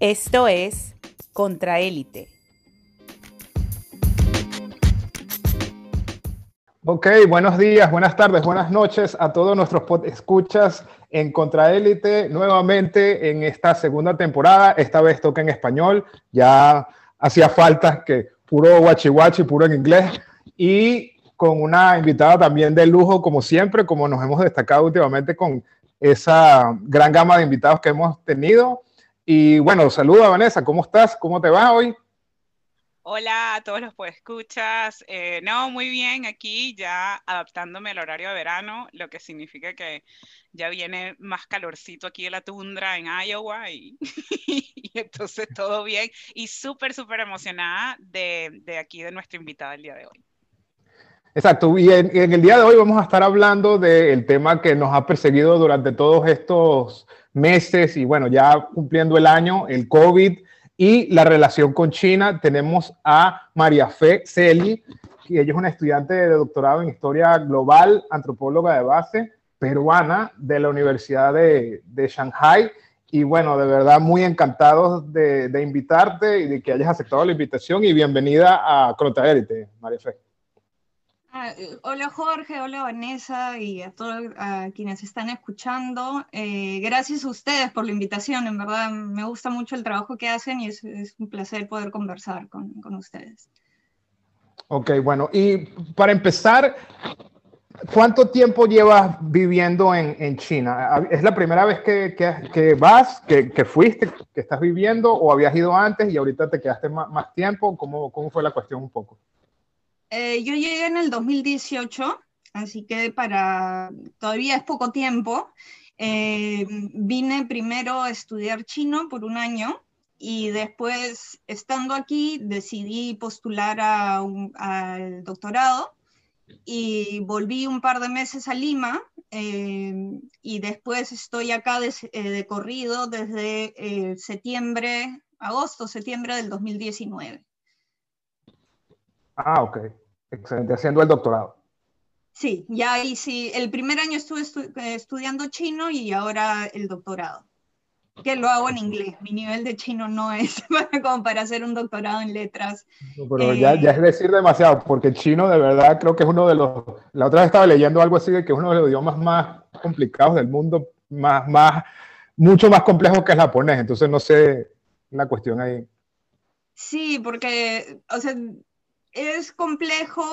Esto es Contraélite. Ok, buenos días, buenas tardes, buenas noches a todos nuestros escuchas en Contraélite nuevamente en esta segunda temporada. Esta vez toca en español, ya hacía falta que puro guachi puro en inglés y con una invitada también de lujo, como siempre, como nos hemos destacado últimamente con esa gran gama de invitados que hemos tenido. Y bueno, saluda Vanessa, ¿cómo estás? ¿Cómo te va hoy? Hola a todos los que escuchas. Eh, no, muy bien, aquí ya adaptándome al horario de verano, lo que significa que ya viene más calorcito aquí de la tundra en Iowa y, entonces todo bien y súper, súper emocionada de, de, aquí de nuestra invitada el día de hoy. Exacto, y en, en el día de hoy vamos a estar hablando del tema que nos ha perseguido durante todos estos meses y bueno, ya cumpliendo el año, el COVID y la relación con China. Tenemos a María Fe Celi, que ella es una estudiante de doctorado en Historia Global, antropóloga de base, peruana de la Universidad de, de Shanghai. Y bueno, de verdad muy encantados de, de, invitarte y de que hayas aceptado la invitación y bienvenida a Crotaérite, María Fe. Ah, hola Jorge, hola Vanessa y a todos quienes están escuchando. Eh, gracias a ustedes por la invitación, en verdad me gusta mucho el trabajo que hacen y es, un placer poder conversar con, con, ustedes. Ok, bueno, y para empezar, ¿cuánto tiempo llevas viviendo en, en China? ¿Es la primera vez que, que, que vas, que, que, fuiste, que estás viviendo o habías ido antes y ahorita te quedaste más, más tiempo? ¿Cómo, ¿Cómo fue la cuestión un poco? Eh, yo llegué en el 2018, así que para todavía es poco tiempo. Eh, vine primero a estudiar chino por un año y después, estando aquí, decidí postular a al doctorado y volví un par de meses a Lima eh, y después estoy acá de, de corrido desde septiembre, agosto, septiembre del 2019. Ah, ok. Excelente. Haciendo el doctorado. Sí, ya ahí sí. El primer año estuve estudiando chino y ahora el doctorado. Que lo hago en inglés. Mi nivel de chino no es como para hacer un doctorado en letras. pero ya, ya, es decir demasiado, porque el chino de verdad creo que es uno de los. La otra vez estaba leyendo algo así de que es uno de los idiomas más complicados del mundo, más, más, mucho más complejo que el japonés. Entonces no sé la cuestión ahí. Sí, porque, o sea, es complejo,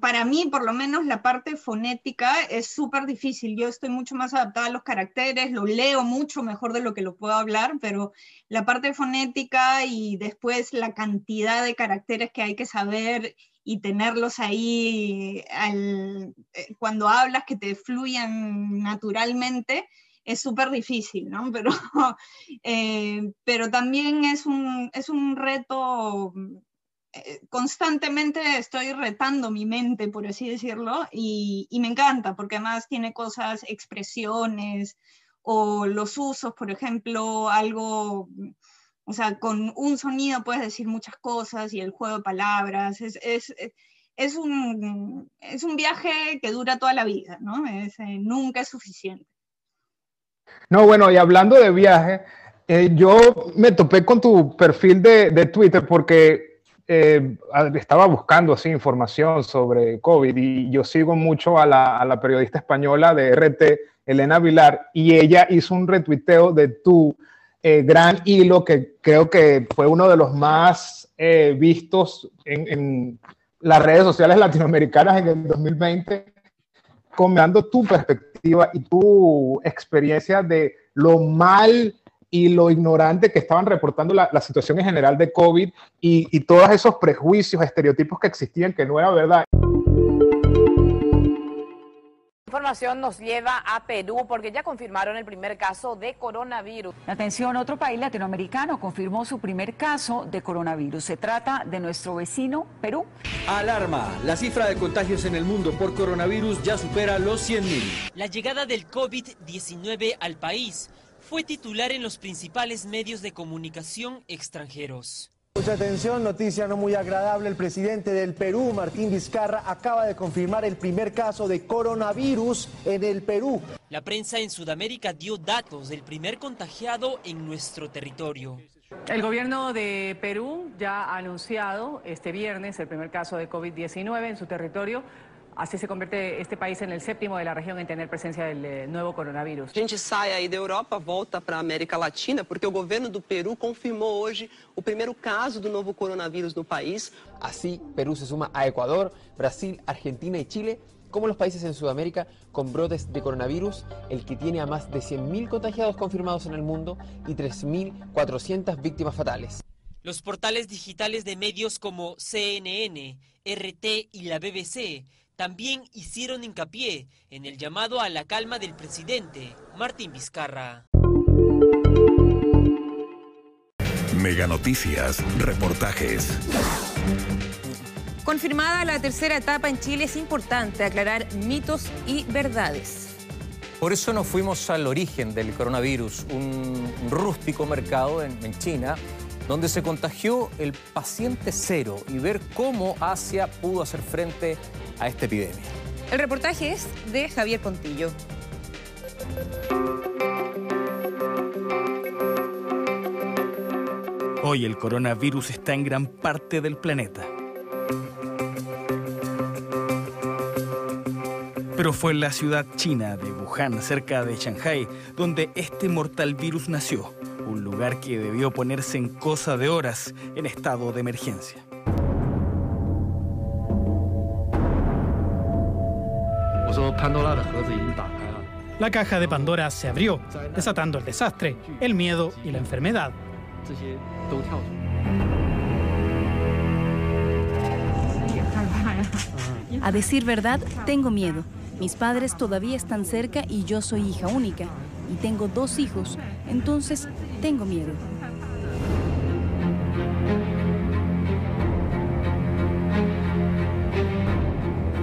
para mí por lo menos la parte fonética es súper difícil. Yo estoy mucho más adaptada a los caracteres, lo leo mucho mejor de lo que lo puedo hablar, pero la parte fonética y después la cantidad de caracteres que hay que saber y tenerlos ahí eh, cuando hablas que te fluyan naturalmente es súper difícil, ¿no? Pero, eh, pero también es un, es un reto constantemente estoy retando mi mente, por así decirlo, y, me encanta, porque además tiene cosas, expresiones o los usos, por ejemplo, algo, o sea, con un sonido puedes decir muchas cosas y el juego de palabras, es, es, es, un, es un viaje que dura toda la vida, ¿no? Es, eh, nunca es suficiente. No, bueno, y hablando de viaje, eh, yo me topé con tu perfil de, de Twitter porque eh, estaba buscando así información sobre COVID y yo sigo mucho a la, a la, periodista española de RT, Elena Vilar, y ella hizo un retuiteo de tu eh, gran hilo que creo que fue uno de los más eh, vistos en, en, las redes sociales latinoamericanas en el 2020, comentando tu perspectiva y tu experiencia de lo mal y lo ignorante que estaban reportando la, la situación en general de COVID y, y, todos esos prejuicios, estereotipos que existían que no era verdad. Información nos lleva a Perú porque ya confirmaron el primer caso de coronavirus. Atención, otro país latinoamericano confirmó su primer caso de coronavirus. Se trata de nuestro vecino Perú. Alarma, la cifra de contagios en el mundo por coronavirus ya supera los 100.000. La llegada del COVID-19 al país fue titular en los principales medios de comunicación extranjeros. Mucha atención, noticia no muy agradable. El presidente del Perú, Martín Vizcarra, acaba de confirmar el primer caso de coronavirus en el Perú. La prensa en Sudamérica dio datos del primer contagiado en nuestro territorio. El gobierno de Perú ya ha anunciado este viernes el primer caso de COVID-19 en su territorio. Así se convierte este país en el séptimo de la región en tener presencia del eh, nuevo coronavirus. A gente sai aí da Europa, volta para a América Latina, porque o governo do Peru confirmou hoje o primeiro caso do novo coronavírus no país. Así, Perú se suma a Ecuador, Brasil, Argentina y Chile como los países en Sudamérica con brotes de coronavirus, el que tiene a más de 100.000 contagiados confirmados en el mundo y 3.400 víctimas fatales. Los portales digitales de medios como CNN, RT y la BBC también hicieron hincapié en el llamado a la calma del presidente Martín Vizcarra. Mega Noticias, reportajes. Confirmada la tercera etapa en Chile, es importante aclarar mitos y verdades. Por eso nos fuimos al origen del coronavirus, un rústico mercado en, en China donde se contagió el paciente cero y ver cómo Asia pudo hacer frente a esta epidemia. El reportaje es de Javier Pontillo. Hoy el coronavirus está en gran parte del planeta. Pero fue en la ciudad china de Wuhan, cerca de Shanghai, donde este mortal virus nació, un lugar que debió ponerse en cosa de horas en estado de emergencia. La caja de Pandora se abrió, desatando el desastre, el miedo y la enfermedad. A decir verdad, tengo miedo. Mis padres todavía están cerca y yo soy hija única. Y tengo dos hijos, entonces tengo miedo.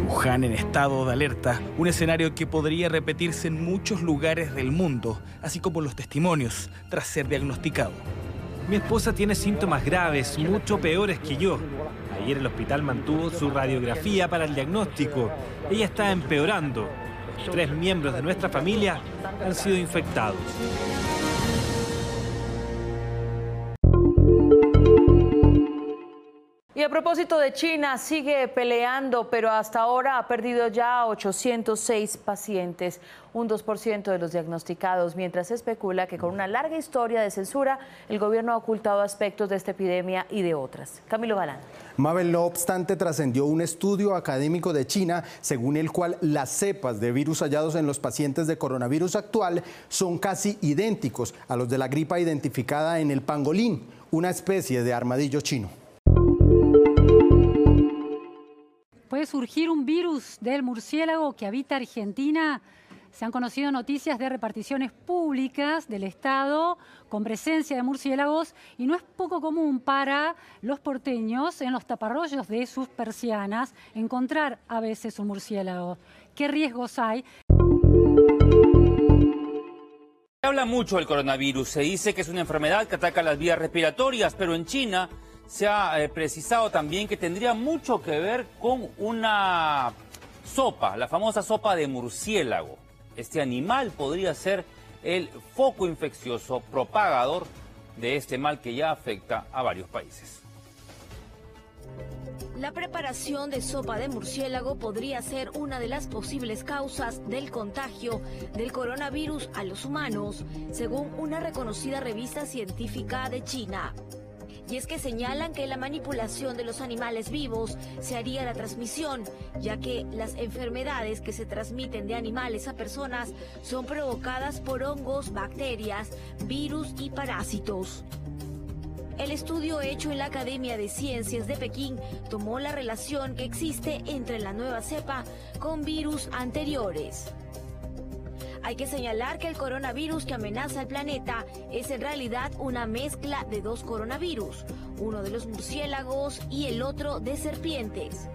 Wuhan en estado de alerta, un escenario que podría repetirse en muchos lugares del mundo, así como los testimonios tras ser diagnosticado. Mi esposa tiene síntomas graves, mucho peores que yo. Ayer el hospital mantuvo su radiografía para el diagnóstico. Ella está empeorando. Tres miembros de nuestra familia han sido infectados. A propósito de China, sigue peleando, pero hasta ahora ha perdido ya 806 pacientes, un 2% de los diagnosticados, mientras se especula que con una larga historia de censura, el gobierno ha ocultado aspectos de esta epidemia y de otras. Camilo Balán. Mabel, no obstante, trascendió un estudio académico de China según el cual las cepas de virus hallados en los pacientes de coronavirus actual son casi idénticos a los de la gripa identificada en el pangolín, una especie de armadillo chino. Puede surgir un virus del murciélago que habita Argentina. Se han conocido noticias de reparticiones públicas del Estado con presencia de murciélagos y no es poco común para los porteños en los taparrollos de sus persianas encontrar a veces un murciélago. ¿Qué riesgos hay? Se habla mucho del coronavirus, se dice que es una enfermedad que ataca las vías respiratorias, pero en China se ha eh, precisado también que tendría mucho que ver con una sopa, la famosa sopa de murciélago. Este animal podría ser el foco infeccioso propagador de este mal que ya afecta a varios países. La preparación de sopa de murciélago podría ser una de las posibles causas del contagio del coronavirus a los humanos, según una reconocida revista científica de China. Y es que señalan que la manipulación de los animales vivos se haría la transmisión, ya que las enfermedades que se transmiten de animales a personas son provocadas por hongos, bacterias, virus y parásitos. El estudio hecho en la Academia de Ciencias de Pekín tomó la relación que existe entre la nueva cepa con virus anteriores. Hay que señalar que el coronavirus que amenaza al planeta es en realidad una mezcla de dos coronavirus, uno de los murciélagos y el otro de serpientes.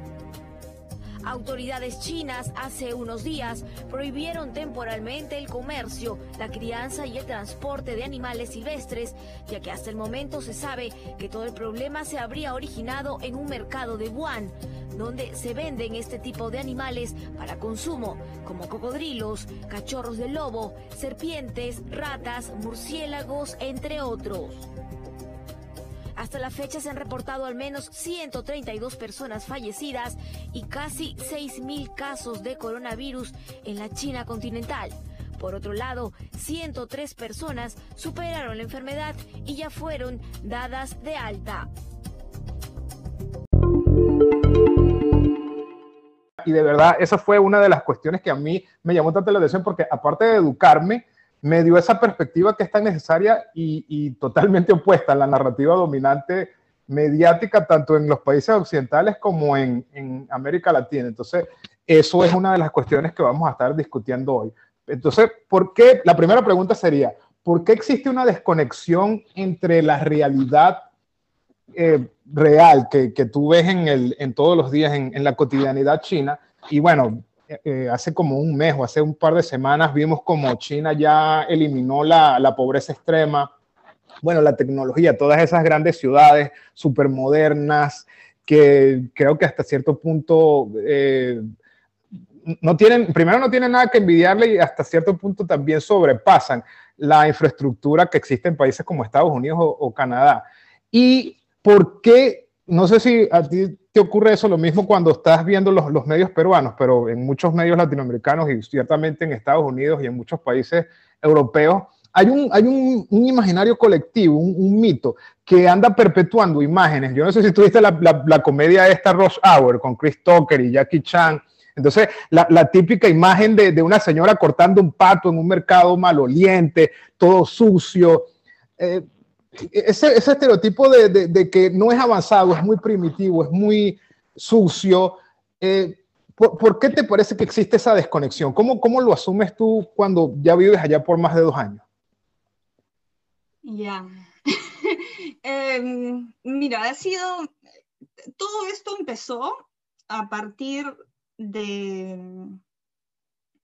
Autoridades chinas hace unos días prohibieron temporalmente el comercio, la crianza y el transporte de animales silvestres, ya que hasta el momento se sabe que todo el problema se habría originado en un mercado de Wuhan, donde se venden este tipo de animales para consumo, como cocodrilos, cachorros de lobo, serpientes, ratas, murciélagos, entre otros. Hasta la fecha se han reportado al menos 132 personas fallecidas y casi 6.000 casos de coronavirus en la China continental. Por otro lado, 103 personas superaron la enfermedad y ya fueron dadas de alta. Y de verdad, esa fue una de las cuestiones que a mí me llamó tanto la atención porque aparte de educarme, me dio esa perspectiva que es tan necesaria y, totalmente opuesta a la narrativa dominante mediática, tanto en los países occidentales como en, América Latina. Entonces, eso es una de las cuestiones que vamos a estar discutiendo hoy. Entonces, ¿por qué? La primera pregunta sería, ¿por qué existe una desconexión entre la realidad eh, real que, que, tú ves en, el, en todos los días en la cotidianidad china? Y bueno, eh, hace como un mes o hace un par de semanas vimos como China ya eliminó la, la pobreza extrema, bueno, la tecnología, todas esas grandes ciudades súper modernas que creo que hasta cierto punto eh, no tienen, primero no tienen nada que envidiarle y hasta cierto punto también sobrepasan la infraestructura que existe en países como Estados Unidos o, o Canadá. ¿Y por qué no sé si a ti te ocurre eso lo mismo cuando estás viendo los, medios peruanos, pero en muchos medios latinoamericanos y ciertamente en Estados Unidos y en muchos países europeos, hay un, hay un, un imaginario colectivo, un, un, mito que anda perpetuando imágenes. Yo no sé si tuviste la, la, la comedia esta Rush Hour con Chris Tucker y Jackie Chan. Entonces, la, la típica imagen de, de, una señora cortando un pato en un mercado maloliente, todo sucio. Eh, ese, ese estereotipo de, de, que no es avanzado, es muy primitivo, es muy sucio. Eh, ¿por, ¿por, qué te parece que existe esa desconexión? ¿Cómo, ¿Cómo lo asumes tú cuando ya vives allá por más de dos años? Ya. eh, mira, ha sido. Todo esto empezó a partir de,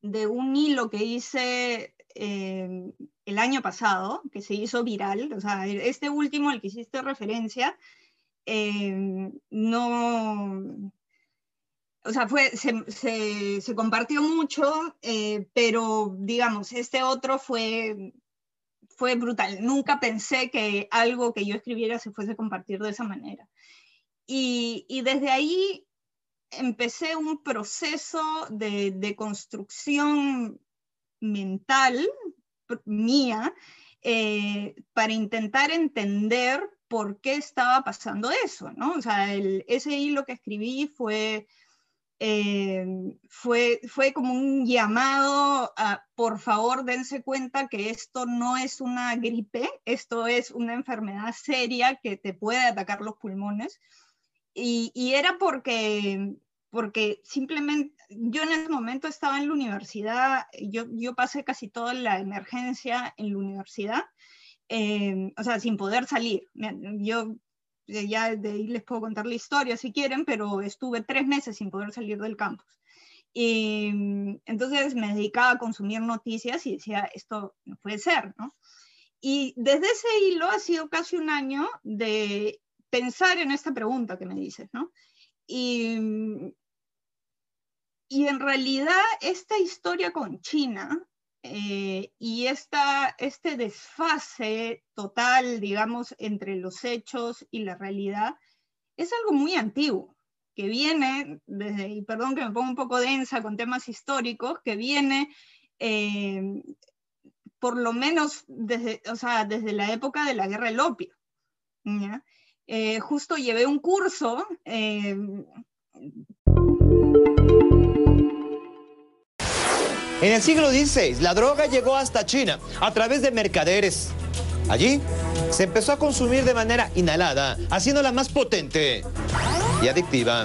de un hilo que hice eh, el año pasado, que se hizo viral, o sea, este último al que hiciste referencia, eh, no, o sea, fue, se, se, se compartió mucho, eh, pero digamos, este otro fue, fue brutal. Nunca pensé que algo que yo escribiera se fuese a compartir de esa manera. Y, y desde ahí empecé un proceso de, de construcción mental mía eh, para intentar entender por qué estaba pasando eso, ¿no? O sea, el, ese hilo que escribí fue, eh, fue, fue como un llamado a, por favor, dense cuenta que esto no es una gripe, esto es una enfermedad seria que te puede atacar los pulmones. Y, y era porque porque simplemente yo en ese momento estaba en la universidad, yo, yo pasé casi toda la emergencia en la universidad, eh, o sea, sin poder salir. Yo eh, ya de ahí les puedo contar la historia si quieren, pero estuve tres meses sin poder salir del campus. Y entonces me dedicaba a consumir noticias y decía, esto no puede ser, ¿no? Y desde ese hilo ha sido casi un año de pensar en esta pregunta que me dices, ¿no? Y y en realidad esta historia con China eh, y esta, este desfase total, digamos, entre los hechos y la realidad, es algo muy antiguo, que viene desde, y perdón que me pongo un poco densa con temas históricos, que viene eh, por lo menos desde, o sea, desde la época de la guerra del opio. Eh, justo llevé un curso En el siglo XVI, la droga llegó hasta China a través de mercaderes. Allí se empezó a consumir de manera inhalada, haciéndola más potente y adictiva.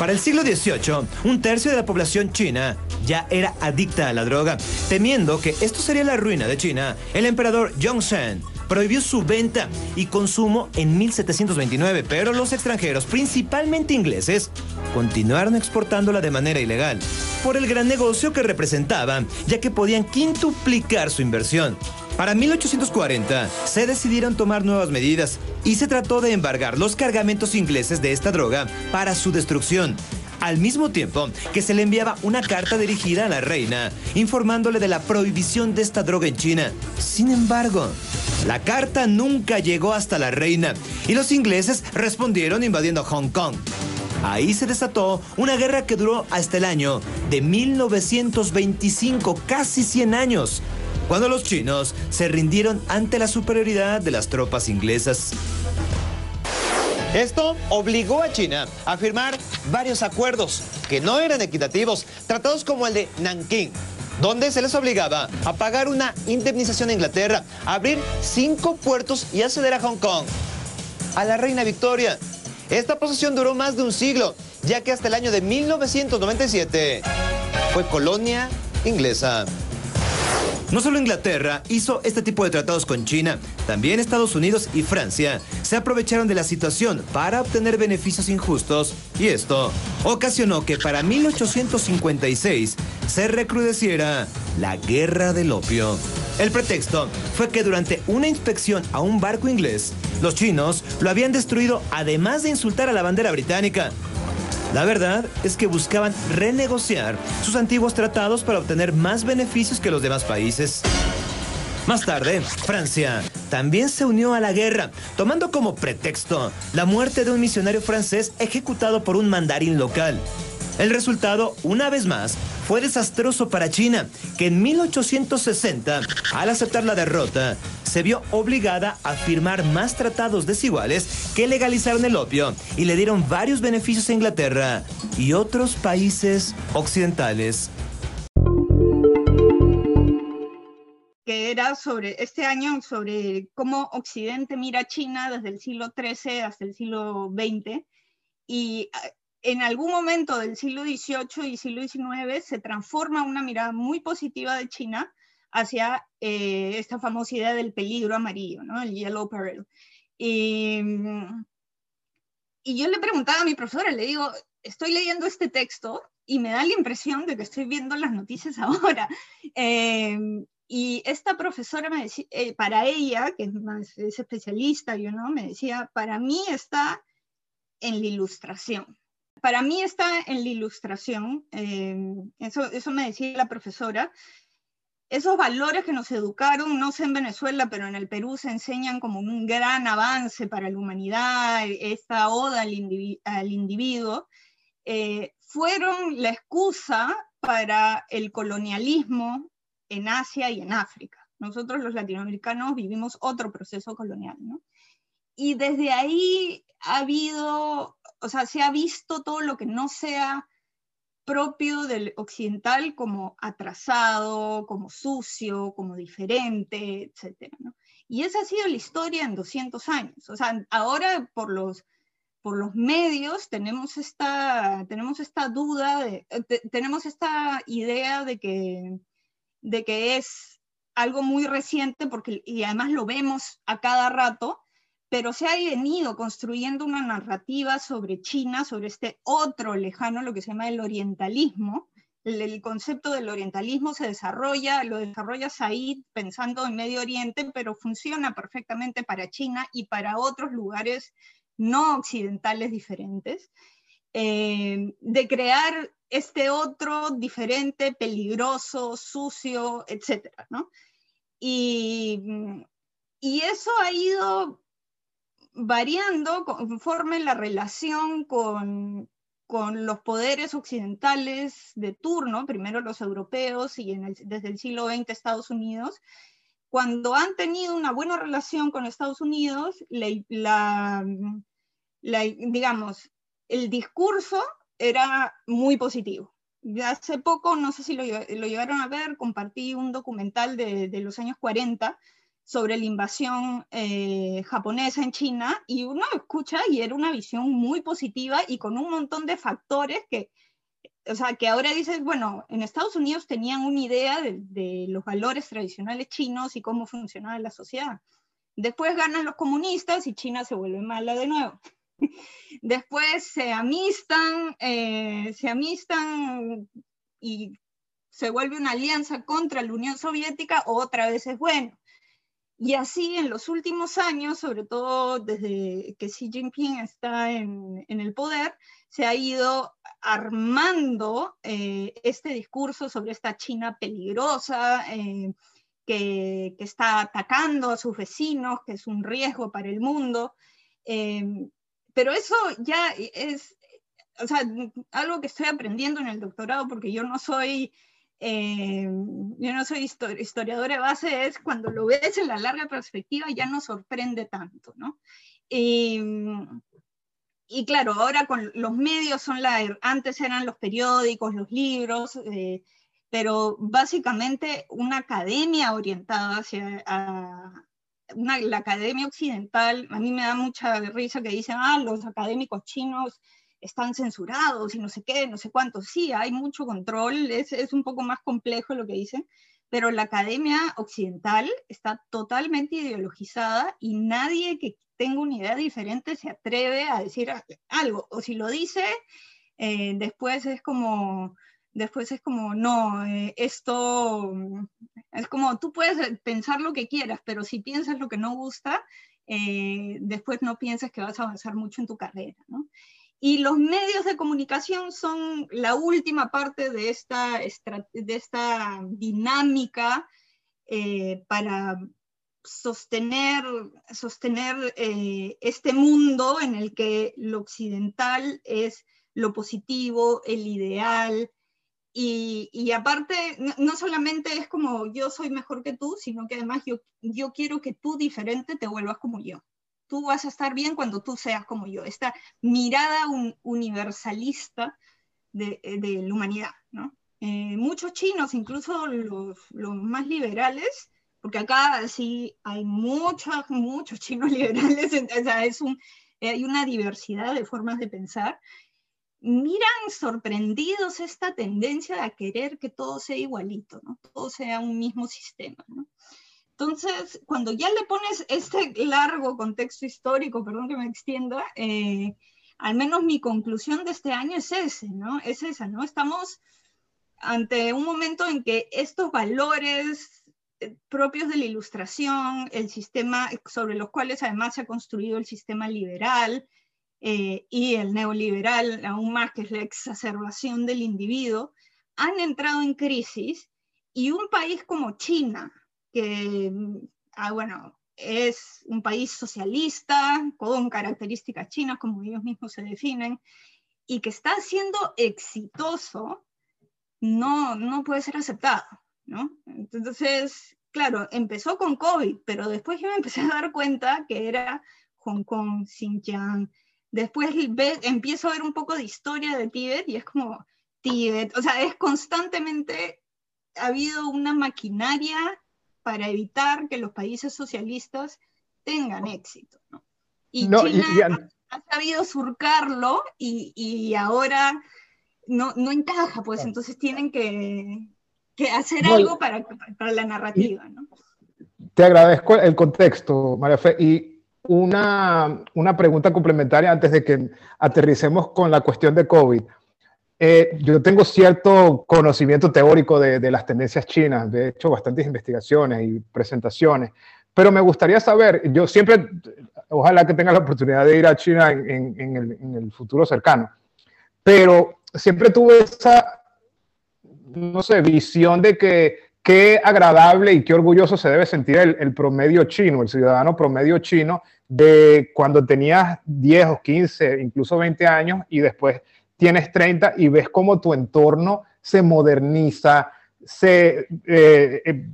Para el siglo XVIII, un tercio de la población china ya era adicta a la droga. Temiendo que esto sería la ruina de China, el emperador Yongzheng prohibió su venta y consumo en 1729, pero los extranjeros, principalmente ingleses, continuaron exportándola de manera ilegal por el gran negocio que representaba, ya que podían quintuplicar su inversión. Para 1840 se decidieron tomar nuevas medidas y se trató de embargar los cargamentos ingleses de esta droga para su destrucción al mismo tiempo que se le enviaba una carta dirigida a la reina, informándole de la prohibición de esta droga en China. Sin embargo, La carta nunca llegó hasta la reina y los ingleses respondieron invadiendo Hong Kong. Ahí se desató una guerra que duró hasta el año de 1925, casi 100 años, cuando los chinos se rindieron ante la superioridad de las tropas inglesas. Esto obligó a China a firmar varios acuerdos que no eran equitativos, tratados como el de Nanking, donde se les obligaba a pagar una indemnización a Inglaterra, abrir cinco puertos y acceder a Hong Kong. A la reina Victoria. Esta posesión duró más de un siglo, ya que hasta el año de 1997 fue colonia inglesa. No solo Inglaterra hizo este tipo de tratados con China, también Estados Unidos y Francia se aprovecharon de la situación para obtener beneficios injustos y esto ocasionó que para 1856 se recrudeciera la guerra del opio. El pretexto fue que durante una inspección a un barco inglés, los chinos lo habían destruido además de insultar a la bandera británica. La verdad es que buscaban renegociar sus antiguos tratados para obtener más beneficios que los demás países. Más tarde, Francia también se unió a la guerra, tomando como pretexto la muerte de un misionario francés ejecutado por un mandarín local. El resultado, una vez más, fue desastroso para China, que en 1860, al aceptar la derrota, se vio obligada a firmar más tratados desiguales que legalizaron el opio y le dieron varios beneficios a Inglaterra y otros países occidentales. que era sobre este año, sobre cómo Occidente mira a China desde el siglo XIII hasta el siglo XX. Y en algún momento del siglo XVIII y siglo XIX se transforma una mirada muy positiva de China hacia eh, esta famosa idea del peligro amarillo, ¿no? el yellow peril. Y, y yo le preguntaba a mi profesora, le digo, estoy leyendo este texto y me da la impresión de que estoy viendo las noticias ahora. Eh, y esta profesora me decía, eh, para ella, que es, más, es especialista, yo no, me decía, para mí está en la ilustración. Para mí está en la ilustración, eh, eso, eso me decía la profesora, esos valores que nos educaron, no sé en Venezuela, pero en el Perú se enseñan como un gran avance para la humanidad, esta oda al, individuo, eh, fueron la excusa para el colonialismo en Asia y en África. Nosotros los latinoamericanos vivimos otro proceso colonial, ¿no? Y desde ahí ha habido, o sea, se ha visto todo lo que no sea propio del occidental como atrasado, como sucio, como diferente, etc. Y esa ha sido la historia en 200 años. O sea, ahora por los, por los medios tenemos esta, tenemos esta duda, tenemos esta idea de que, de que es algo muy reciente porque, y además lo vemos a cada rato, pero se ha venido construyendo una narrativa sobre China, sobre este otro lejano, lo que se llama el orientalismo. El, concepto del orientalismo se desarrolla, lo desarrolla Said pensando en Medio Oriente, pero funciona perfectamente para China y para otros lugares no occidentales diferentes, eh, de crear este otro diferente, peligroso, sucio, etc. ¿no? Y, y eso ha ido variando conforme la relación con, con los poderes occidentales de turno, primero los europeos y desde el siglo XX Estados Unidos, cuando han tenido una buena relación con Estados Unidos, digamos, el discurso era muy positivo. Hace poco, no sé si lo, lo llegaron a ver, compartí un documental de, de los años 40 sobre la invasión eh, japonesa en China y uno escucha y era una visión muy positiva y con un montón de factores que, o sea, que ahora dices, bueno, en Estados Unidos tenían una idea de, los valores tradicionales chinos y cómo funcionaba la sociedad. Después ganan los comunistas y China se vuelve mala de nuevo. Después se amistan, eh, se amistan y se vuelve una alianza contra la Unión Soviética, otra vez es bueno. Y así en los últimos años, sobre todo desde que Xi Jinping está en, el poder, se ha ido armando eh, este discurso sobre esta China peligrosa, eh, que, que, está atacando a sus vecinos, que es un riesgo para el mundo. Eh, pero eso ya es, o sea, algo que estoy aprendiendo en el doctorado, porque yo no soy, eh, yo no soy historiadora de base, es cuando lo ves en la larga perspectiva ya no sorprende tanto, ¿no? Y, y claro, ahora con los medios son la, antes eran los periódicos, los libros, eh, pero básicamente una academia orientada hacia la academia occidental, a mí me da mucha risa que dicen, ah, los académicos chinos están censurados y no sé qué, no sé cuánto. Sí, hay mucho control, es, es un poco más complejo lo que dicen, pero la academia occidental está totalmente ideologizada y nadie que tenga una idea diferente se atreve a decir algo. O si lo dice, eh, después es como, después es como, no, eh, esto es como, tú puedes pensar lo que quieras, pero si piensas lo que no gusta, eh, después no piensas que vas a avanzar mucho en tu carrera, ¿no? Y los medios de comunicación son la última parte de esta, de esta dinámica eh, para sostener, eh, este mundo en el que lo occidental es lo positivo, el ideal, y, aparte, no, solamente es como yo soy mejor que tú, sino que además yo quiero que tú diferente te vuelvas como yo tú vas a estar bien cuando tú seas como yo. Esta mirada universalista de, la humanidad, ¿no? Eh, muchos chinos, incluso los, más liberales, porque acá sí hay muchos, muchos chinos liberales, o sea, es un, hay una diversidad de formas de pensar, miran sorprendidos esta tendencia a querer que todo sea igualito, ¿no? todo sea un mismo sistema. ¿no? Entonces, cuando ya le pones este largo contexto histórico, perdón que me extienda, eh, al menos mi conclusión de este año es ese, ¿no? Es esa, ¿no? Estamos ante un momento en que estos valores eh, propios de la ilustración, el sistema sobre los cuales además se ha construido el sistema liberal eh, y el neoliberal, aún más que es la exacerbación del individuo, han entrado en crisis y un país como China, que, ah, bueno, es un país socialista con características chinas, como ellos mismos se definen, y que está siendo exitoso, no, no puede ser aceptado, ¿no? Entonces, claro, empezó con COVID, pero después yo me empecé a dar cuenta que era Hong Kong, Xinjiang, después empiezo a ver un poco de historia de Tíbet y es como Tíbet, o sea, es constantemente, ha habido una maquinaria para evitar que los países socialistas tengan éxito. ¿no? Y China ha sabido surcarlo y, ahora no, no, encaja, pues entonces tienen que, que hacer algo para, para, la narrativa. ¿no? Te agradezco el contexto, María Fe. Y una, una pregunta complementaria antes de que aterricemos con la cuestión de COVID. Eh, yo tengo cierto conocimiento teórico de, las tendencias chinas, de hecho bastantes investigaciones y presentaciones, pero me gustaría saber, yo siempre, ojalá que tenga la oportunidad de ir a China en, el, futuro cercano, pero siempre tuve esa, no sé, visión de que qué agradable y qué orgulloso se debe sentir el, el, promedio chino, el ciudadano promedio chino, de cuando tenías 10 o 15, incluso 20 años y después tienes 30 y ves cómo tu entorno se moderniza, se eh, eh,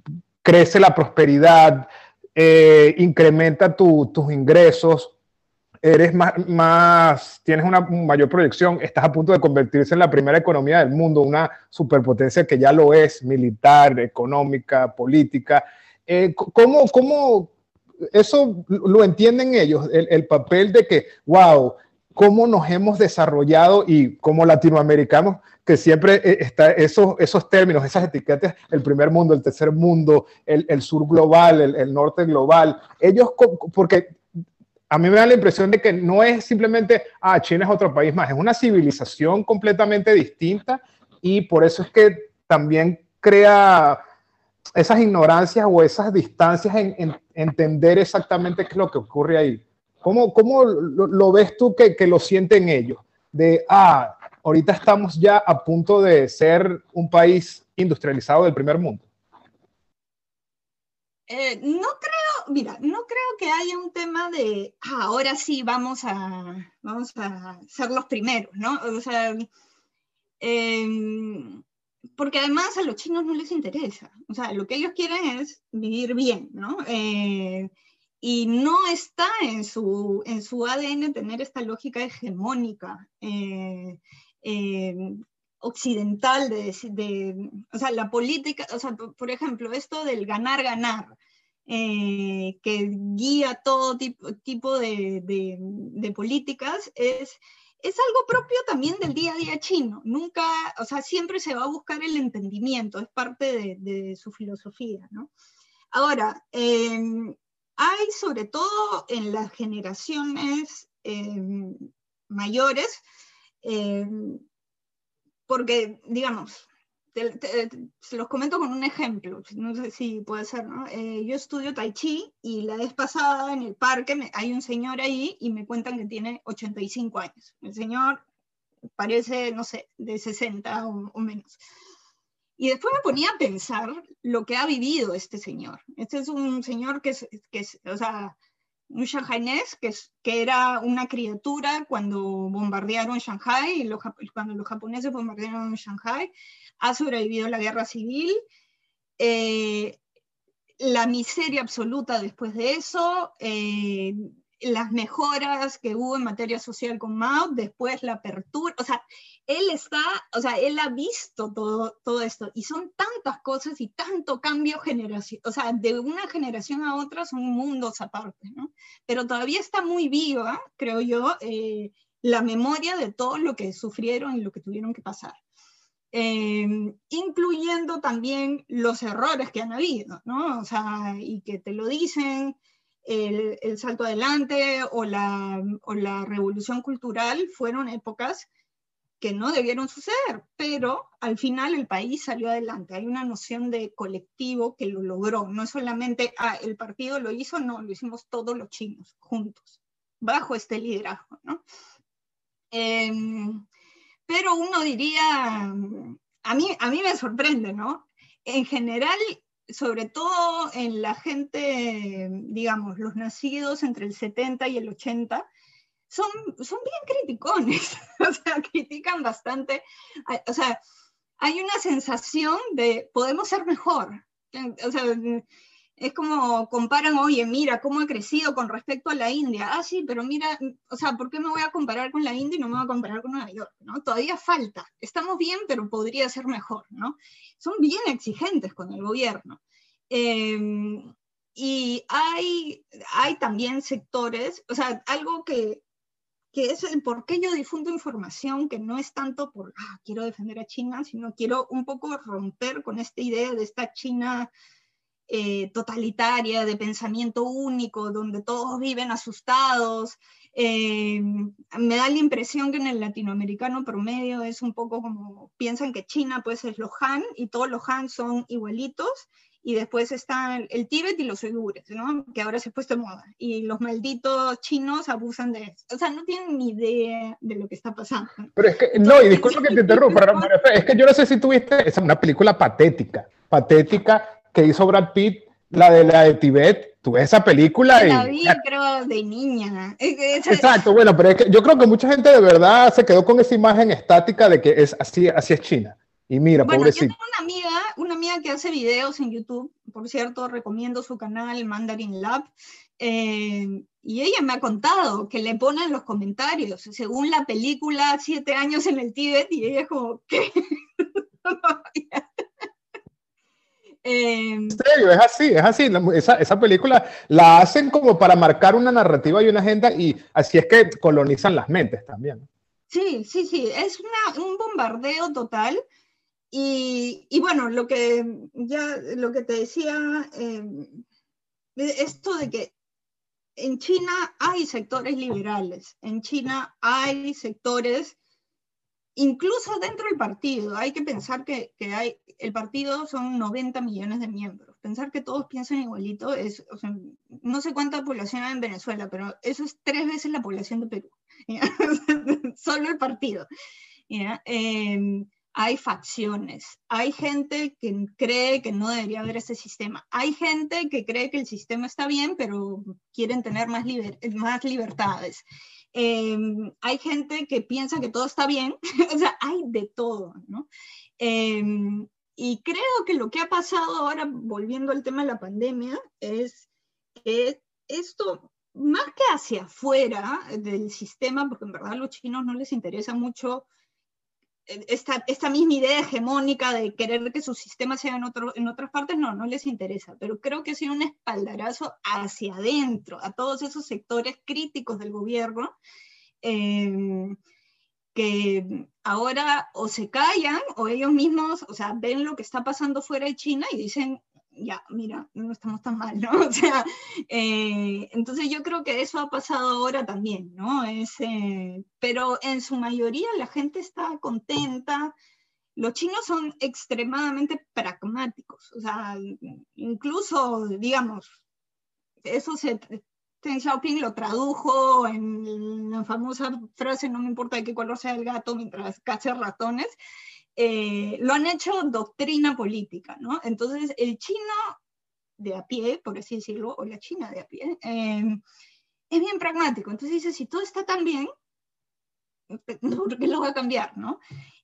crece la prosperidad, eh, incrementa tus ingresos, eres más, más, tienes una mayor proyección, estás a punto de convertirse en la primera economía del mundo, una superpotencia que ya lo es, militar, económica, política. ¿cómo, ¿Cómo eso lo entienden ellos, el, el papel de que, wow, cómo nos hemos desarrollado y como latinoamericanos, que siempre eh, está esos, esos términos, esas etiquetas, el primer mundo, el tercer mundo, el, sur global, el, norte global, ellos, porque a mí me da la impresión de que no es simplemente, ah, China es otro país más, es una civilización completamente distinta y por eso es que también crea esas ignorancias o esas distancias en entender exactamente qué es lo que ocurre ahí. ¿Cómo, cómo lo, ves tú que, que, lo sienten ellos? De, ah, ahorita estamos ya a punto de ser un país industrializado del primer mundo. Eh, no creo, mira, no creo que haya un tema de ah, ahora sí vamos a, vamos a ser los primeros, ¿no? O sea, em, porque además a los chinos no les interesa. O sea, lo que ellos quieren es vivir bien, ¿no? Eh, y no está en su, en su ADN tener esta lógica hegemónica eh, occidental de, de, o sea, la política, o sea, por ejemplo, esto del ganar, ganar, eh, que guía todo tipo, tipo de, de, políticas, es, es algo propio también del día a día chino. Nunca, o sea, siempre se va a buscar el entendimiento, es parte de, su filosofía, ¿no? Ahora, em, hay sobre todo en las generaciones em, mayores, em, porque, digamos, se los comento con un ejemplo, no sé si puede ser, ¿no? Eh, yo estudio Tai Chi y la vez pasada en el parque hay un señor ahí y me cuentan que tiene 85 años. El señor parece, no sé, de 60 o, menos. Y después me ponía a pensar lo que ha vivido este señor. Este es un señor que es, que es o sea, un shanghainés que, que era una criatura cuando bombardearon Shanghai, cuando los japoneses bombardearon Shanghai, ha sobrevivido la guerra civil, eh, la miseria absoluta después de eso, eh, las mejoras que hubo en materia social con Mao, después la apertura, o sea, él está, o sea, él ha visto todo, todo esto y son tantas cosas y tanto cambio generación, o sea, de una generación a otra son mundos aparte, ¿no? Pero todavía está muy viva, creo yo, eh, la memoria de todo lo que sufrieron y lo que tuvieron que pasar. Em, incluyendo también los errores que han habido, ¿no? O sea, y que te lo dicen, el, el salto adelante o la, o la revolución cultural fueron épocas que no debieron suceder, pero al final el país salió adelante. Hay una noción de colectivo que lo logró, no solamente ah, el partido lo hizo, no, lo hicimos todos los chinos juntos, bajo este liderazgo. ¿no? Em, pero uno diría, a mí, a mí me sorprende, ¿no? En general, sobre todo en la gente, digamos, los nacidos entre el 70 y el 80, son, son bien criticones, o sea, critican bastante, o sea, hay una sensación de podemos ser mejor, o sea, es como comparan, oye, mira cómo ha crecido con respecto a la India. Ah, sí, pero mira, o sea, ¿por qué me voy a comparar con la India y no me voy a comparar con Nueva York? ¿no? Todavía falta. Estamos bien, pero podría ser mejor, ¿no? Son bien exigentes con el gobierno. Em, y hay, hay también sectores, o sea, algo que, que es el por qué yo difundo información que no es tanto por, ah, quiero defender a China, sino quiero un poco romper con esta idea de esta China eh, totalitaria, de pensamiento único, donde todos viven asustados. Eh, me da la impresión que en el latinoamericano promedio es un poco como piensan que China pues es los Han y todos los Han son igualitos y después están el Tíbet y los uigures, ¿no? que ahora se ha puesto de moda, y los malditos chinos abusan de eso. O sea, no tienen ni idea de lo que está pasando. Pero es que, no, y disculpa que te interrumpa, es que yo no sé si tuviste, es una película patética, patética, que hizo Brad Pitt, la de la de Tibet, tú ves esa película y... La vi, creo, de niña. Exacto, bueno, pero es que yo creo que mucha gente de verdad se quedó con esa imagen estática de que es así, así es China. Y mira, bueno, pobrecito. Yo tengo una amiga, una amiga que hace videos en YouTube, por cierto, recomiendo su canal Mandarin Lab, eh, y ella me ha contado que le ponen los comentarios, según la película, siete años en el Tíbet, y ella es como, ¿qué? En serio, es así, es así. Esa, esa, película la hacen como para marcar una narrativa y una agenda y así es que colonizan las mentes también. Sí, sí, sí, es un bombardeo total. Y, y, bueno, lo que ya lo que te decía, eh, esto de que en China hay sectores liberales, en China hay sectores incluso dentro del partido, hay que pensar que, que, hay, el partido son 90 millones de miembros. Pensar que todos piensan igualito es, o sea, no sé cuánta población hay en Venezuela, pero eso es tres veces la población de Perú. Solo el partido. Em, hay facciones, hay gente que cree que no debería haber ese sistema, hay gente que cree que el sistema está bien, pero quieren tener más, más libertades. Em, hay gente que piensa que todo está bien, o sea, hay de todo, ¿no? Em, y creo que lo que ha pasado ahora, volviendo al tema de la pandemia, es que esto, más que hacia afuera del sistema, porque en verdad a los chinos no les interesa mucho esta, esta, misma idea hegemónica de querer que su sistema sea en, en otras partes, no, no les interesa, pero creo que ha sido un espaldarazo hacia adentro, a todos esos sectores críticos del gobierno, eh, que ahora o se callan o ellos mismos, o sea, ven lo que está pasando fuera de China y dicen, ya, mira, no estamos tan mal, ¿no? O sea, eh, entonces yo creo que eso ha pasado ahora también, ¿no? Es, eh, pero en su mayoría la gente está contenta. Los chinos son extremadamente pragmáticos, o sea, incluso, digamos, eso se, Deng Xiaoping lo tradujo en la famosa frase, no me importa de qué color sea el gato mientras cache ratones, eh, lo han hecho doctrina política, ¿no? Entonces, el chino de a pie, por así decirlo, o la china de a pie, em, es bien pragmático. Entonces dice, si todo está tan bien, ¿por qué lo va a cambiar, no?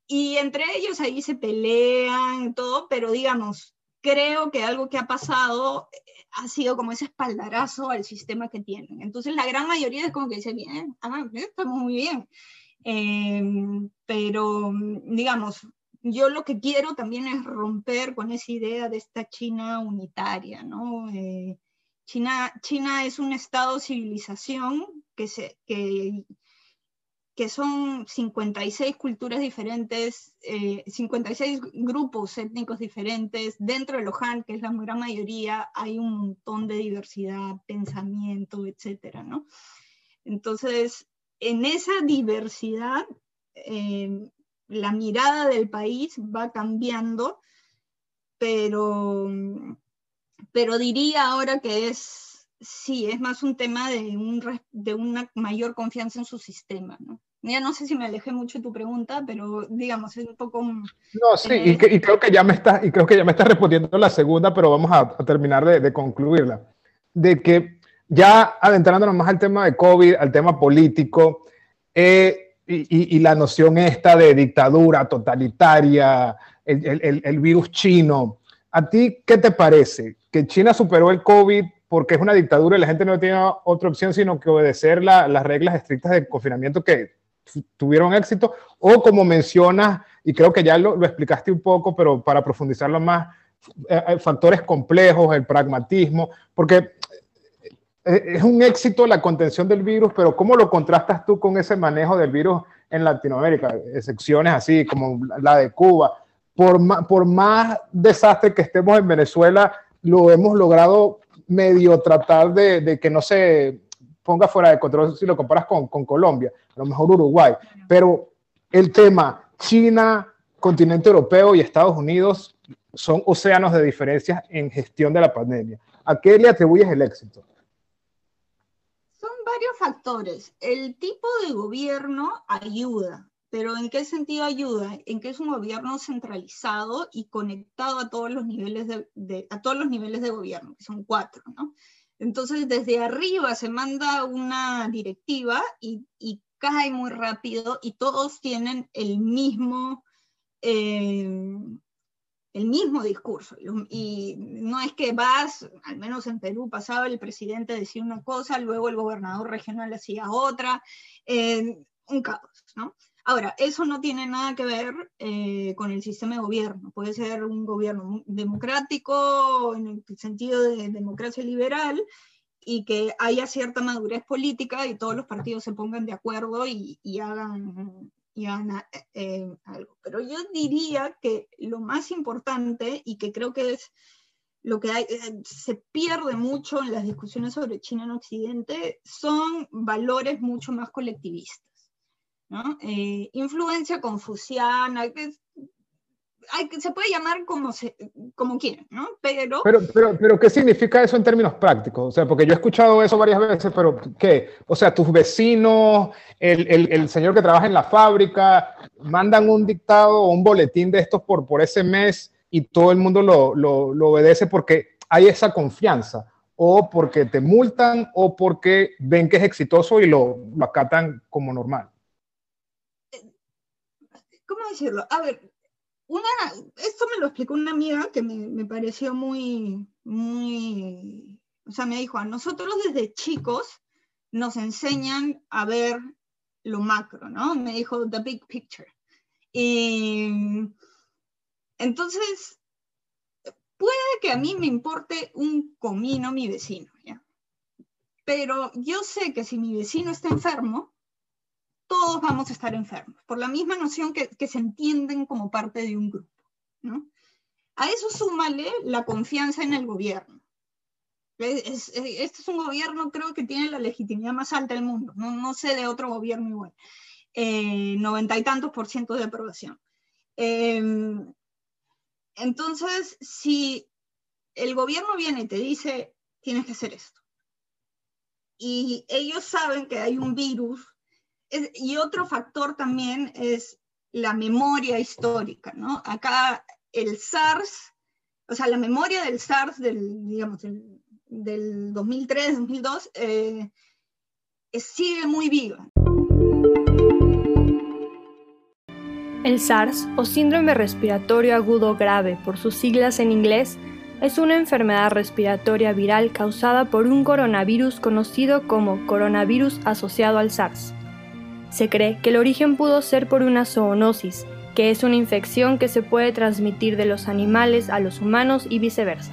Y entre ellos ahí se pelean todo, pero digamos, creo que algo que ha pasado eh, ha sido como ese espaldarazo al sistema que tienen. Entonces la gran mayoría es como que dice, bien, ah, estamos muy bien. Em, pero, digamos, yo lo que quiero también es romper con esa idea de esta China unitaria, ¿no? Eh, China, China es un estado civilización que, se, que, que son 56 culturas diferentes, 56 eh, grupos étnicos diferentes. Dentro de Han, que es la gran mayoría, hay un montón de diversidad, pensamiento, etcétera, ¿no? Entonces, en esa diversidad, eh, la mirada del país va cambiando, pero, pero diría ahora que es, sí, es más un tema de, un, de una mayor confianza en su sistema, ¿no? Ya no sé si me alejé mucho de tu pregunta, pero digamos, es un poco... No, sí, y, eh, creo que ya me estás, y creo que ya me estás respondiendo la segunda, pero vamos a, terminar de, de, concluirla. De que ya adentrándonos más al tema de COVID, al tema político, eh, y, la noción esta de dictadura totalitaria, el, virus chino. ¿A ti qué te parece? ¿Que China superó el COVID porque es una dictadura y la gente no tiene otra opción sino que obedecer las reglas estrictas de confinamiento que tuvieron éxito? O como mencionas, y creo que ya lo, lo explicaste un poco, pero para profundizarlo más, eh, eh, factores complejos, el pragmatismo, porque es un éxito la contención del virus, pero ¿cómo lo contrastas tú con ese manejo del virus en Latinoamérica? Excepciones así como la de Cuba. Por más, por más desastre que estemos en Venezuela, lo hemos logrado medio tratar de, que no se ponga fuera de control si lo comparas con, con Colombia, a lo mejor Uruguay. Pero el tema China, continente europeo y Estados Unidos son océanos de diferencias en gestión de la pandemia. ¿A qué le atribuyes el éxito? Varios factores. El tipo de gobierno ayuda, pero ¿en qué sentido ayuda? En que es un gobierno centralizado y conectado a todos los niveles de, a todos los niveles de gobierno, que son cuatro, ¿no? Entonces, desde arriba se manda una directiva y, cae muy rápido y todos tienen el mismo, eh, el mismo discurso. Y no es que vas, al menos en Perú pasaba el presidente decía una cosa, luego el gobernador regional hacía otra, un caos, ¿no? Ahora, eso no tiene nada que ver eh, con el sistema de gobierno. Puede ser un gobierno democrático en el sentido de democracia liberal y que haya cierta madurez política y todos los partidos se pongan de acuerdo y hagan eh, eh, algo. Pero yo diría que lo más importante y que creo que es lo que eh, se pierde mucho en las discusiones sobre China en Occidente son valores mucho más colectivistas. influencia confuciana, que hay, se puede llamar como, se, como quieran, ¿no? Pero, pero, pero, pero, ¿qué significa eso en términos prácticos? O sea, porque yo he escuchado eso varias veces, pero ¿qué? O sea, tus vecinos, el, el, el señor que trabaja en la fábrica, mandan un dictado o un boletín de estos por, por ese mes y todo el mundo lo, lo, lo obedece porque hay esa confianza o porque te multan o porque ven que es exitoso y lo, lo acatan como normal. ¿Cómo decirlo? A ver, una, esto me lo explicó una amiga que me, me, pareció muy, muy, o sea, me dijo, a nosotros desde chicos nos enseñan a ver lo macro, ¿no? Me dijo, the big picture. Y entonces, puede que a mí me importe un comino mi vecino, ¿ya? Pero yo sé que si mi vecino está enfermo, todos vamos a estar enfermos, por la misma noción que, que se entienden como parte de un grupo. ¿no? A eso súmale la confianza en el gobierno. Es, es, este es un gobierno, creo que tiene la legitimidad más alta del mundo. No, no sé de otro gobierno igual. Eh, noventa y tantos por ciento de aprobación. Eh, entonces, si el gobierno viene y te dice, tienes que hacer esto, y ellos saben que hay un virus y otro factor también es la memoria histórica, ¿no? Acá el SARS, o sea, la memoria del SARS del, digamos, del, del 2003, 2002, eh, sigue muy viva. El SARS, o síndrome respiratorio agudo grave por sus siglas en inglés, es una enfermedad respiratoria viral causada por un coronavirus conocido como coronavirus asociado al SARS. Se cree que el origen pudo ser por una zoonosis, que es una infección que se puede transmitir de los animales a los humanos y viceversa,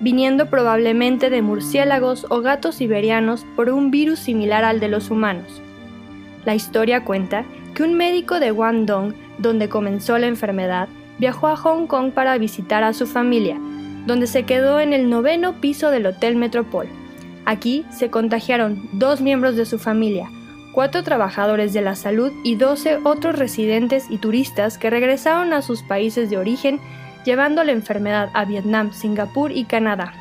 viniendo probablemente de murciélagos o gatos siberianos por un virus similar al de los humanos. La historia cuenta que un médico de Guangdong, donde comenzó la enfermedad, viajó a Hong Kong para visitar a su familia, donde se quedó en el noveno piso del Hotel Metropol. Aquí se contagiaron dos miembros de su familia, cuatro trabajadores de la salud y 12 otros residentes y turistas que regresaron a sus países de origen llevando la enfermedad a Vietnam, Singapur y Canadá.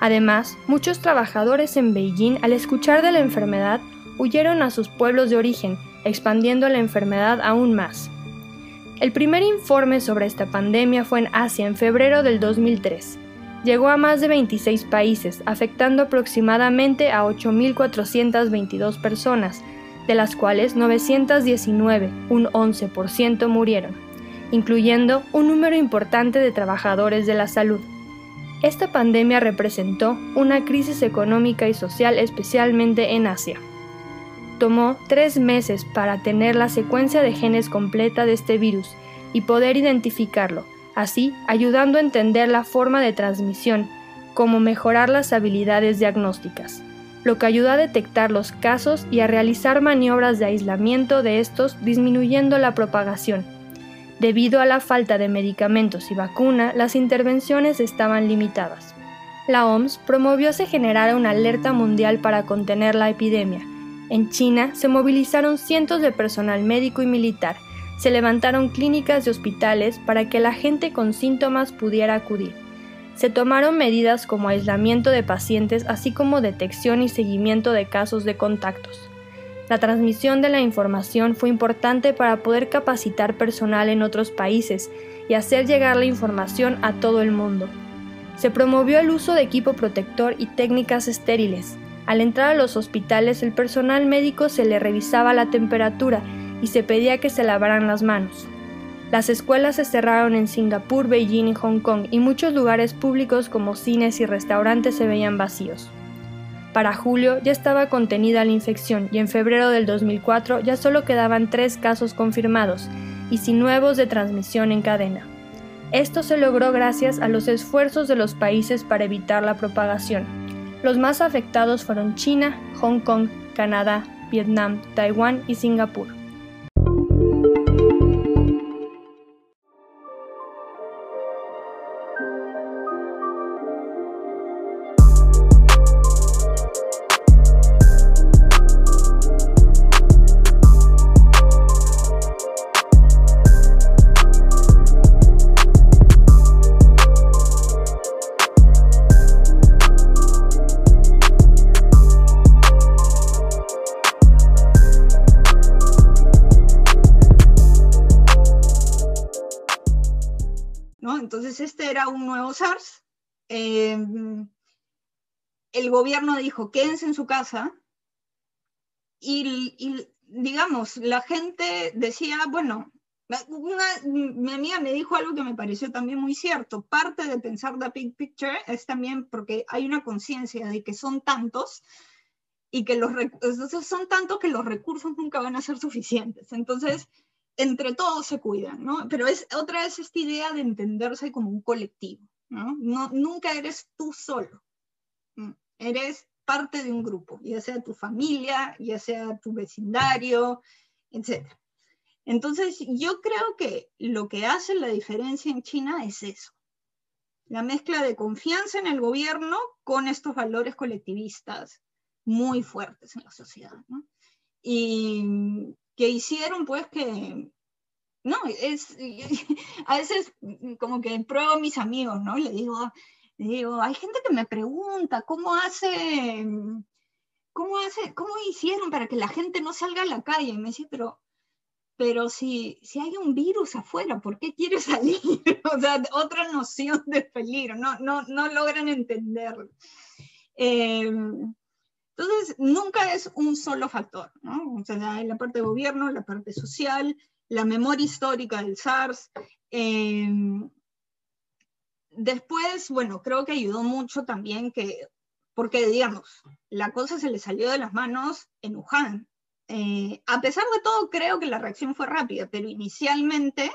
Además, muchos trabajadores en Beijing al escuchar de la enfermedad huyeron a sus pueblos de origen, expandiendo la enfermedad aún más. El primer informe sobre esta pandemia fue en Asia en febrero del 2003. Llegó a más de 26 países, afectando aproximadamente a 8.422 personas, de las cuales 919, un 11%, murieron, incluyendo un número importante de trabajadores de la salud. Esta pandemia representó una crisis económica y social especialmente en Asia. Tomó tres meses para tener la secuencia de genes completa de este virus y poder identificarlo, así ayudando a entender la forma de transmisión, como mejorar las habilidades diagnósticas lo que ayuda a detectar los casos y a realizar maniobras de aislamiento de estos disminuyendo la propagación. Debido a la falta de medicamentos y vacuna, las intervenciones estaban limitadas. La OMS promovió se generara una alerta mundial para contener la epidemia. En China se movilizaron cientos de personal médico y militar, se levantaron clínicas y hospitales para que la gente con síntomas pudiera acudir se tomaron medidas como aislamiento de pacientes, así como detección y seguimiento de casos de contactos. La transmisión de la información fue importante para poder capacitar personal en otros países y hacer llegar la información a todo el mundo. Se promovió el uso de equipo protector y técnicas estériles. Al entrar a los hospitales el personal médico se le revisaba la temperatura y se pedía que se lavaran las manos. Las escuelas se cerraron en Singapur, Beijing y Hong Kong y muchos lugares públicos como cines y restaurantes se veían vacíos. Para julio ya estaba contenida la infección y en febrero del 2004 ya solo quedaban tres casos confirmados y sin nuevos de transmisión en cadena. Esto se logró gracias a los esfuerzos de los países para evitar la propagación. Los más afectados fueron China, Hong Kong, Canadá, Vietnam, Taiwán y Singapur. El gobierno dijo, quédense en su casa. Y, digamos, la gente decía, bueno, una, mi amiga me dijo algo que me pareció también muy cierto. Parte de pensar la big picture es también porque hay una conciencia de que son tantos y que los son tantos que los recursos nunca van a ser suficientes. Entonces, entre todos se cuidan, ¿no? Pero es otra vez esta idea de entenderse como un colectivo, no nunca eres tú solo. Eres parte de un grupo, ya sea tu familia, ya sea tu vecindario, etc. Entonces, yo creo que lo que hace la diferencia en China es eso, la mezcla de confianza en el gobierno con estos valores colectivistas muy fuertes en la sociedad. Y que hicieron pues que, no, es, a veces como que pruebo a mis amigos, ¿no? Le digo, digo, hay gente que me pregunta, ¿cómo hace, cómo hace, cómo hicieron para que la gente no salga a la calle? Y me dice, pero, pero si, si hay un virus afuera, ¿por qué quiere salir? o sea, otra noción de peligro, no, no, no logran entender. Em, entonces, nunca es un solo factor, ¿no? O sea, hay la parte de gobierno, la parte social, la memoria histórica del SARS, eh, Después, bueno, creo que ayudó mucho también que, porque digamos, la cosa se le salió de las manos en Wuhan. Eh, a pesar de todo, creo que la reacción fue rápida, pero inicialmente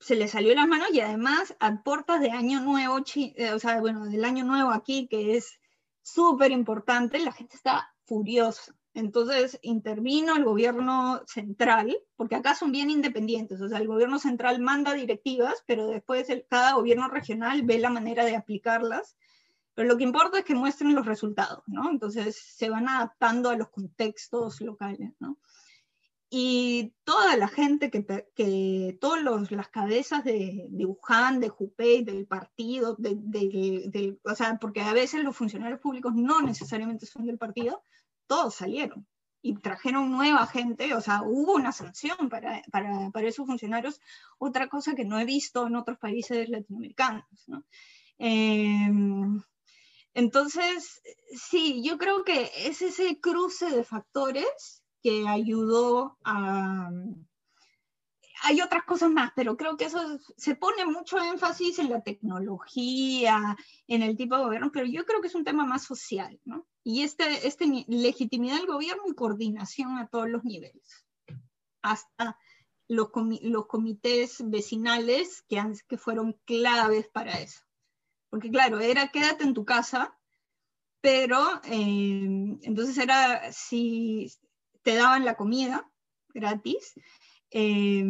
se le salió de las manos y además a puertas de año nuevo, eh, o sea, bueno, del año nuevo aquí, que es súper importante, la gente está furiosa. Entonces intervino el gobierno central, porque acá son bien independientes, o sea, el gobierno central manda directivas, pero después el, cada gobierno regional ve la manera de aplicarlas. Pero lo que importa es que muestren los resultados, ¿no? Entonces se van adaptando a los contextos locales, ¿no? Y toda la gente que, que todas las cabezas de, de, Wuhan, de Hubei, del partido, de, de, o sea, porque a veces los funcionarios públicos no necesariamente son del partido, todos salieron y trajeron nueva gente, o sea, hubo una sanción para, para, esos funcionarios, otra cosa que no he visto en otros países latinoamericanos. ¿no? Eh, entonces, sí, yo creo que es ese cruce de factores que ayudó a... Hay otras cosas más, pero creo que eso se pone mucho énfasis en la tecnología, en el tipo de gobierno, pero yo creo que es un tema más social, ¿no? Y este, este legitimidad del gobierno y coordinación a todos los niveles, hasta los, los comités vecinales que, que fueron claves para eso. Porque claro, era quédate en tu casa, pero eh, entonces era si te daban la comida gratis, eh,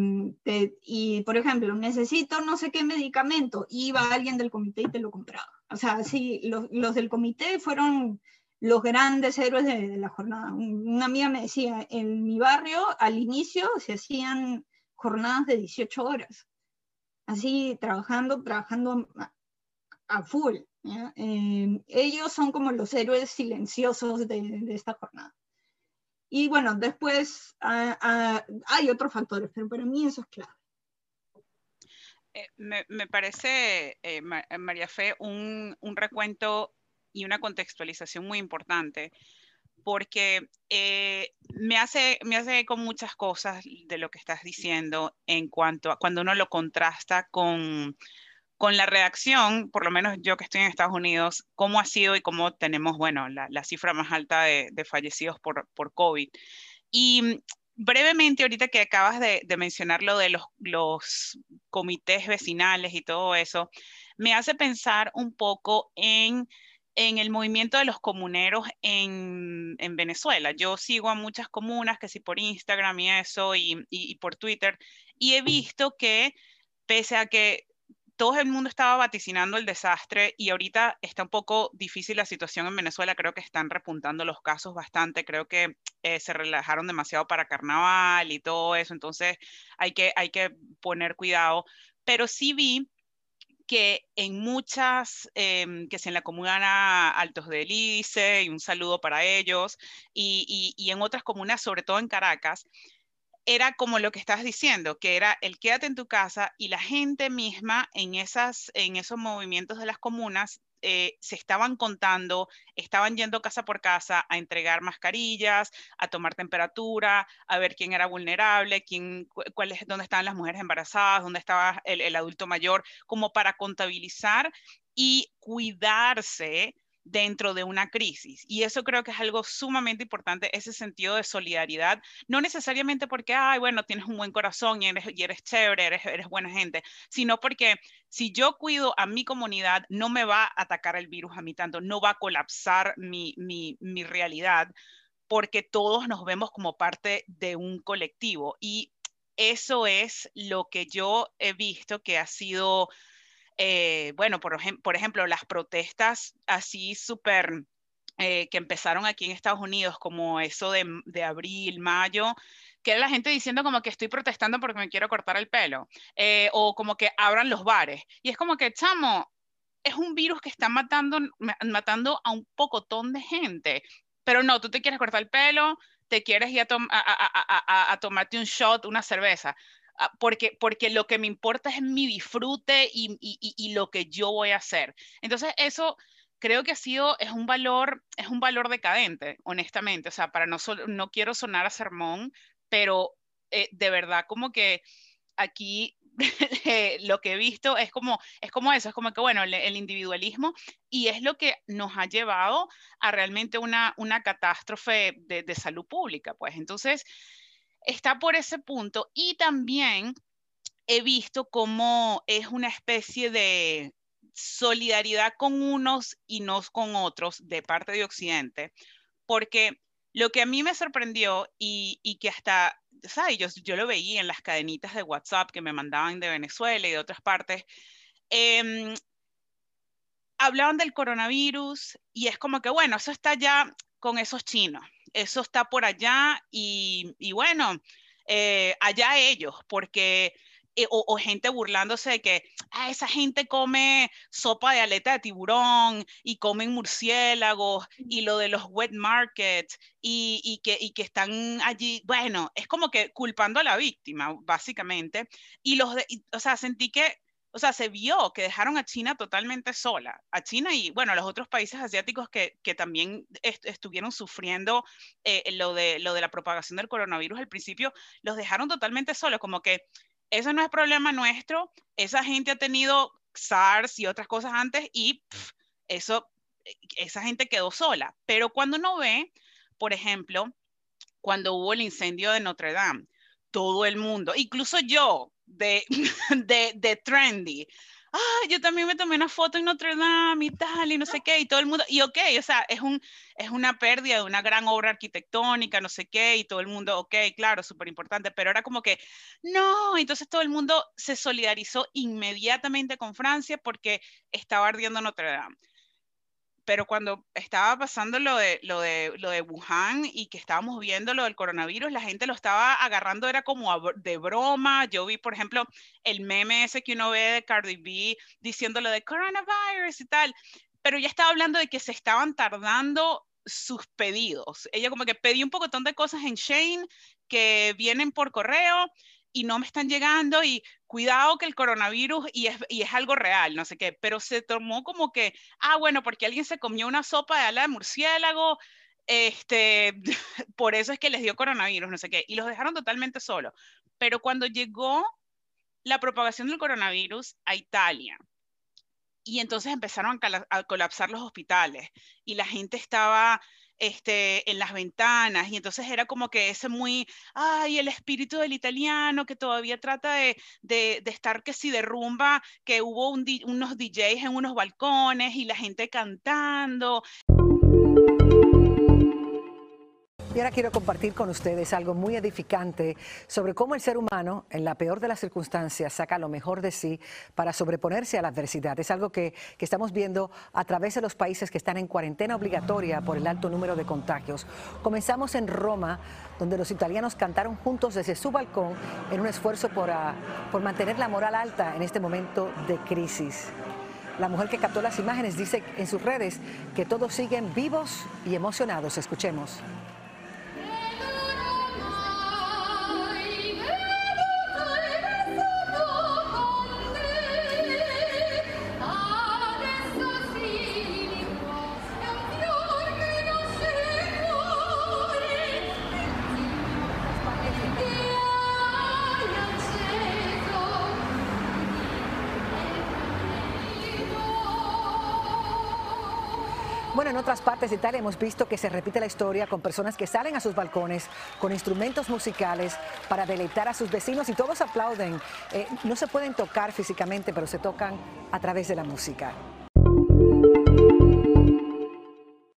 y por ejemplo, necesito no sé qué medicamento, iba alguien del comité y te lo compraba. O sea, sí, los, los del comité fueron los grandes héroes de, la jornada. Una amiga me decía, en mi barrio al inicio se hacían jornadas de 18 horas, así trabajando, trabajando a, full. Eh, ellos son como los héroes silenciosos de, esta jornada. Y bueno, después hay otros factores, pero para mí eso es clave. Eh, me, parece, eh, María Fe, un, un recuento y una contextualización muy importante, porque eh, me, hace, me hace con muchas cosas de lo que estás diciendo en cuanto a cuando uno lo contrasta con, con la reacción, por lo menos yo que estoy en Estados Unidos, cómo ha sido y cómo tenemos, bueno, la, la cifra más alta de, de fallecidos por, por, COVID. Y brevemente, ahorita que acabas de, de mencionar lo de los, los, comités vecinales y todo eso, me hace pensar un poco en en el movimiento de los comuneros en, Venezuela. Yo sigo a muchas comunas, que sí por Instagram y eso, y, por Twitter, y he visto que pese a que todo el mundo estaba vaticinando el desastre y ahorita está un poco difícil la situación en Venezuela, creo que están repuntando los casos bastante, creo que eh, se relajaron demasiado para carnaval y todo eso, entonces hay que, hay que poner cuidado, pero sí vi que en muchas, em, que es en la comuna Altos del Lice, y un saludo para ellos, y, y, en otras comunas, sobre todo en Caracas, era como lo que estás diciendo, que era el quédate en tu casa y la gente misma en, esas, en esos movimientos de las comunas eh, se estaban contando, estaban yendo casa por casa a entregar mascarillas, a tomar temperatura, a ver quién era vulnerable, quién, cuál dónde estaban las mujeres embarazadas, dónde estaba el adulto mayor, como para contabilizar y cuidarse dentro de una crisis. Y eso creo que es algo sumamente importante, ese sentido de solidaridad, no necesariamente porque, ay, bueno, tienes un buen corazón y eres, y eres chévere, eres, eres buena gente, sino porque si yo cuido a mi comunidad, no me va a atacar el virus a mí tanto, no va a colapsar mi, mi, mi realidad, porque todos nos vemos como parte de un colectivo. Y eso es lo que yo he visto que ha sido eh, bueno, por, ejemplo, las protestas así súper eh, que empezaron aquí en Estados Unidos, como eso de, abril, mayo, que era la gente diciendo como que estoy protestando porque me quiero cortar el pelo, eh, o como que abran los bares. Y es como que, chamo, es un virus que está matando, matando a un pocotón de gente. Pero no, tú te quieres cortar el pelo, te quieres ir a tomarte un shot, una cerveza. Ah, porque, porque lo que me importa es mi disfrute y, y, y, lo que yo voy a hacer. Entonces, eso creo que ha sido, es un valor, es un valor decadente, honestamente. O sea, para no, no quiero sonar a sermón, pero eh, de verdad como que aquí lo que he visto es como, es como eso, es como que, bueno, el, el, individualismo y es lo que nos ha llevado a realmente una, una catástrofe de, de salud pública, pues. Entonces, está por ese punto y también he visto cómo es una especie de solidaridad con unos y no con otros de parte de Occidente, porque lo que a mí me sorprendió y, que hasta, ¿sabes? Yo, yo, lo veía en las cadenitas de WhatsApp que me mandaban de Venezuela y de otras partes, eh, hablaban del coronavirus y es como que, bueno, eso está ya con esos chinos eso está por allá y, bueno, eh, allá ellos, porque, eh, o, gente burlándose de que ah, esa gente come sopa de aleta de tiburón y comen murciélagos y lo de los wet markets y, que, están allí, bueno, es como que culpando a la víctima, básicamente. Y los, de, o sea, sentí que o sea, se vio que dejaron a China totalmente sola, a China y, bueno, a los otros países asiáticos que, también est estuvieron sufriendo eh, lo, de, lo de la propagación del coronavirus al principio, los dejaron totalmente solos, como que eso no es problema nuestro, esa gente ha tenido SARS y otras cosas antes y eso, eh, esa gente quedó sola. Pero cuando uno ve, por ejemplo, cuando hubo el incendio de Notre Dame, todo el mundo, incluso yo, de, de, de trendy. Ah, yo también me tomé una foto en Notre Dame y tal, y no sé qué, y todo el mundo, y ok, o sea, es, un, es una pérdida de una gran obra arquitectónica, no sé qué, y todo el mundo, ok, claro, súper importante, pero era como que, no, entonces todo el mundo se solidarizó inmediatamente con Francia porque estaba ardiendo Notre Dame pero cuando estaba pasando lo de, lo, de, lo de Wuhan y que estábamos viendo lo del coronavirus, la gente lo estaba agarrando, era como de broma. Yo vi, por ejemplo, el meme ese que uno ve de Cardi B diciendo lo de coronavirus y tal, pero ya estaba hablando de que se estaban tardando sus pedidos. Ella como que pedí un pocotón de cosas en Shane que vienen por correo y no me están llegando y cuidado que el coronavirus y es, y es, algo real, no sé qué, pero se tomó como que, ah, bueno, porque alguien se comió una sopa de ala de murciélago, este, por eso es que les dio coronavirus, no sé qué, y los dejaron totalmente solos. Pero cuando llegó la propagación del coronavirus a Italia, y entonces empezaron a colapsar los hospitales y la gente estaba este, en las ventanas, y entonces era como que ese muy, ay, el espíritu del italiano que todavía trata de, de, estar que si derrumba, que hubo un, unos DJs en unos balcones y la gente cantando. Y ahora quiero compartir con ustedes algo muy edificante sobre cómo el ser humano, en la peor de las circunstancias, saca lo mejor de sí para sobreponerse a la adversidad. Es algo que, que, estamos viendo a través de los países que están en cuarentena obligatoria por el alto número de contagios. Comenzamos en Roma, donde los italianos cantaron juntos desde su balcón en un esfuerzo por, uh, por mantener la moral alta en este momento de crisis. La mujer que captó las imágenes dice en sus redes que todos siguen vivos y emocionados. Escuchemos. Bueno, en otras partes de Italia hemos visto que se repite la historia con personas que salen a sus balcones con instrumentos musicales para deleitar a sus vecinos y todos aplauden. Eh, no se pueden tocar físicamente, pero se tocan a través de la música.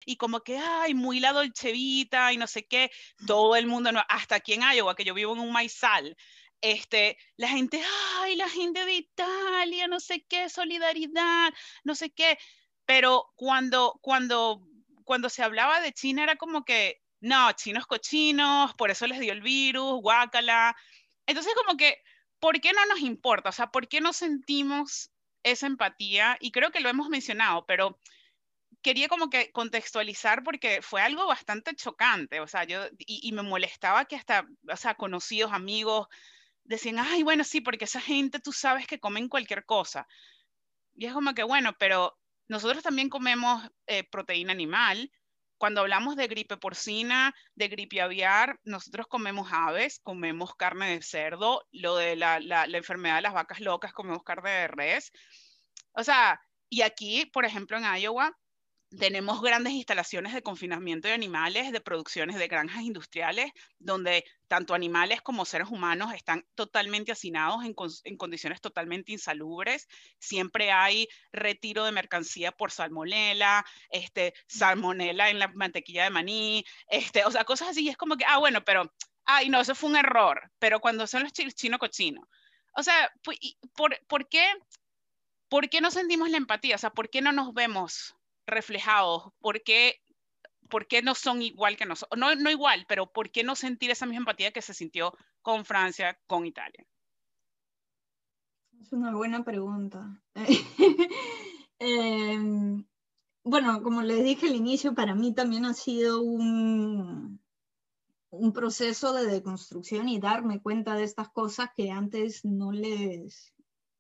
y como que, ay, muy la dolcevita y no sé qué, todo el mundo, hasta aquí en Iowa, que yo vivo en un maizal, este, la gente, ay, la gente de Italia, no sé qué, solidaridad, no sé qué, pero cuando, cuando, cuando se hablaba de China era como que, no, chinos cochinos, por eso les dio el virus, guácala. Entonces como que, ¿por qué no nos importa? O sea, ¿por qué no sentimos esa empatía? Y creo que lo hemos mencionado, pero quería como que contextualizar porque fue algo bastante chocante, o sea, yo, y, y, me molestaba que hasta, o sea, conocidos, amigos, decían, ay, bueno, sí, porque esa gente tú sabes que comen cualquier cosa. Y es como que, bueno, pero nosotros también comemos eh, proteína animal. Cuando hablamos de gripe porcina, de gripe aviar, nosotros comemos aves, comemos carne de cerdo, lo de la, la, la enfermedad de las vacas locas, comemos carne de res. O sea, y aquí, por ejemplo, en Iowa, tenemos grandes instalaciones de confinamiento de animales, de producciones de granjas industriales, donde tanto animales como seres humanos están totalmente hacinados en, en, condiciones totalmente insalubres. Siempre hay retiro de mercancía por salmonela, este, salmonela en la mantequilla de maní, este, o sea, cosas así. Y es como que, ah, bueno, pero, ay, no, eso fue un error. Pero cuando son los chinos cochinos. O sea, ¿por, por, qué, ¿por qué no sentimos la empatía? O sea, ¿por qué no nos vemos reflejados? ¿Por qué, ¿Por qué, no son igual que nosotros? No, no igual, pero ¿por qué no sentir esa misma empatía que se sintió con Francia, con Italia? Es una buena pregunta. eh, bueno, como les dije al inicio, para mí también ha sido un, un proceso de deconstrucción y darme cuenta de estas cosas que antes no les,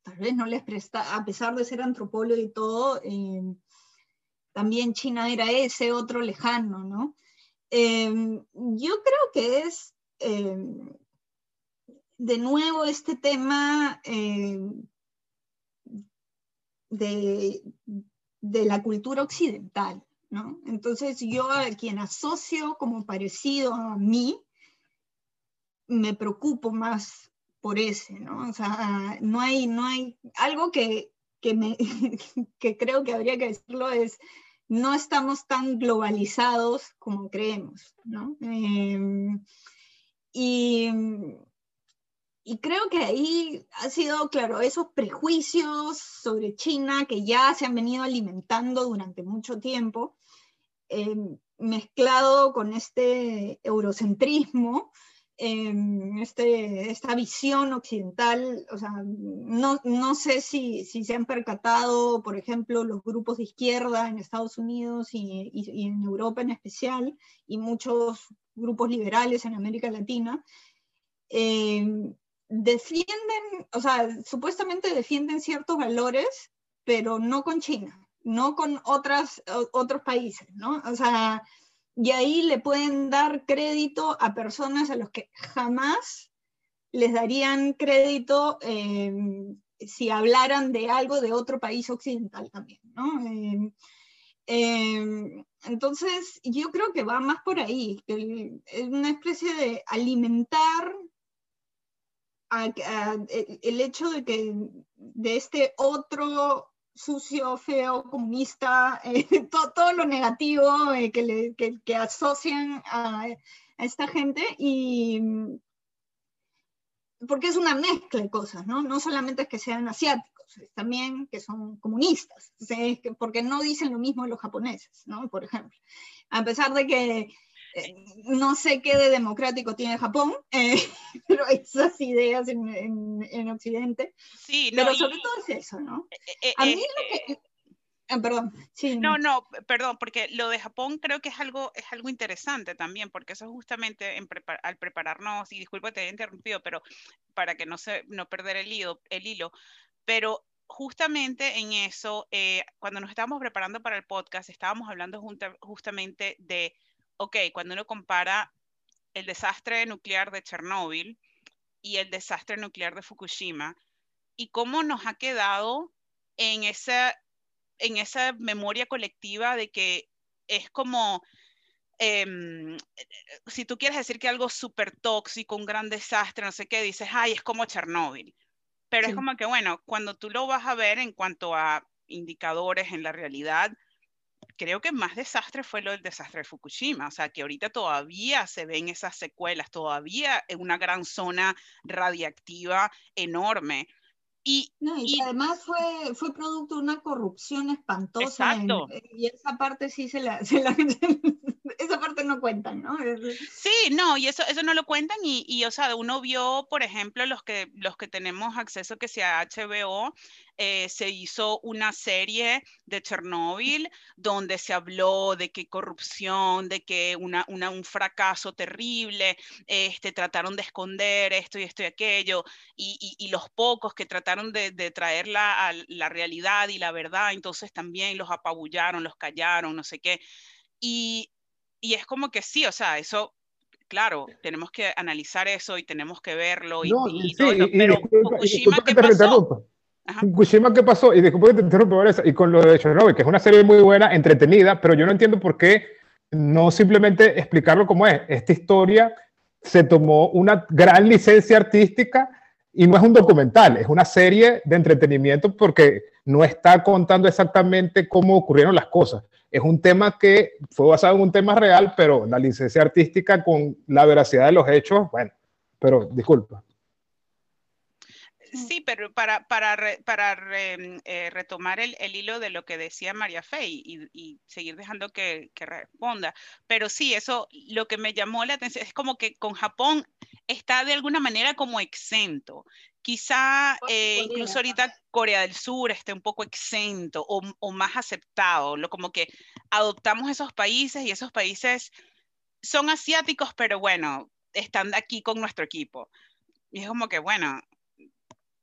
tal vez no les presta, a pesar de ser antropólogo y todo, eh, también China era ese otro lejano, ¿no? Eh, yo creo que es, eh, de nuevo, este tema eh, de, de, la cultura occidental, ¿no? Entonces yo a quien asocio como parecido a mí, me preocupo más por ese, ¿no? O sea, no hay, no hay algo que, que, me, que creo que habría que decirlo es, no estamos tan globalizados como creemos, ¿no? Eh, y, creo que ahí ha sido, claro, esos prejuicios sobre China que ya se han venido alimentando durante mucho tiempo, eh, mezclado con este eurocentrismo, este, esta visión occidental, o sea, no, no sé si, si, se han percatado, por ejemplo, los grupos de izquierda en Estados Unidos y, y, en Europa en especial, y muchos grupos liberales en América Latina, eh, defienden, o sea, supuestamente defienden ciertos valores, pero no con China, no con otras, otros países, ¿no? O sea, y ahí le pueden dar crédito a personas a los que jamás les darían crédito eh, si hablaran de algo de otro país occidental también, ¿no? Eh, eh, entonces, yo creo que va más por ahí, es una especie de alimentar el hecho de que de este otro sucio, feo, comunista, eh, todo, todo, lo negativo eh, que, le, que, asocian a, esta gente y porque es una mezcla de cosas, ¿no? No solamente es que sean asiáticos, es también que son comunistas, porque no dicen lo mismo los japoneses, ¿no? Por ejemplo, a pesar de que eh, no sé qué de democrático tiene Japón, eh, pero esas ideas en, en, en Occidente. Sí, no, pero sobre y, todo es eso, ¿no? Eh, a mí lo que... Ah, perdón, sí. No, no, perdón, porque lo de Japón creo que es algo, es algo interesante también, porque eso justamente en prepar, al prepararnos, y disculpa te haya interrumpido, pero para que no, se, no perder el hilo, el hilo pero justamente en eso, eh, cuando nos estábamos preparando para el podcast, estábamos hablando junta, justamente de ok, cuando uno compara el desastre nuclear de Chernóbil y el desastre nuclear de Fukushima, y cómo nos ha quedado en esa, en esa memoria colectiva de que es como, em, si tú quieres decir que algo súper tóxico, un gran desastre, no sé qué, dices, ay, es como Chernóbil. Pero es como que, bueno, cuando tú lo vas a ver en cuanto a indicadores en la realidad, creo que más desastre fue lo del desastre de Fukushima, o sea, que ahorita todavía se ven esas secuelas, todavía es una gran zona radiactiva enorme. Y, y, además fue, fue producto de una corrupción espantosa. Exacto. y esa parte sí se la, se la, esa parte no cuentan, ¿no? Sí, no, y eso, eso no lo cuentan y, y, o sea, uno vio, por ejemplo, los que, los que tenemos acceso que sea HBO, eh, se hizo una serie de Chernóbil donde se habló de que corrupción, de que una, una, un fracaso terrible, este, trataron de esconder esto y esto y aquello, y, y, los pocos que trataron de, de traerla a la realidad y la verdad, entonces también los apabullaron, los callaron, no sé qué. Y, y es como que sí, o sea, eso claro, tenemos que analizar eso y tenemos que verlo y, No, y sí, todo y- pero y Fukushima, ¿qué pasó? Fukushima, ¿qué pasó? Y disculpa que te interrumpa, Vanessa, y con lo de Chernobyl, que es una serie muy buena, entretenida, pero yo no entiendo por qué no simplemente explicarlo como es. Esta historia se tomó una gran licencia artística y no es un documental, es una serie de entretenimiento porque no está contando exactamente cómo ocurrieron las cosas. Es un tema que fue basado en un tema real, pero la licencia artística con la veracidad de los hechos, bueno, pero disculpa. Sí, pero para, para, para eh, retomar el, el hilo de lo que decía María Fe y- y seguir dejando que, que responda, pero sí, eso lo que me llamó la atención es como que con Japón está de alguna manera como exento. Quizá eh, incluso ahorita Corea del Sur esté un poco exento o, o más aceptado, lo como que adoptamos esos países y esos países son asiáticos, pero bueno, están aquí con nuestro equipo. Y es como que, bueno,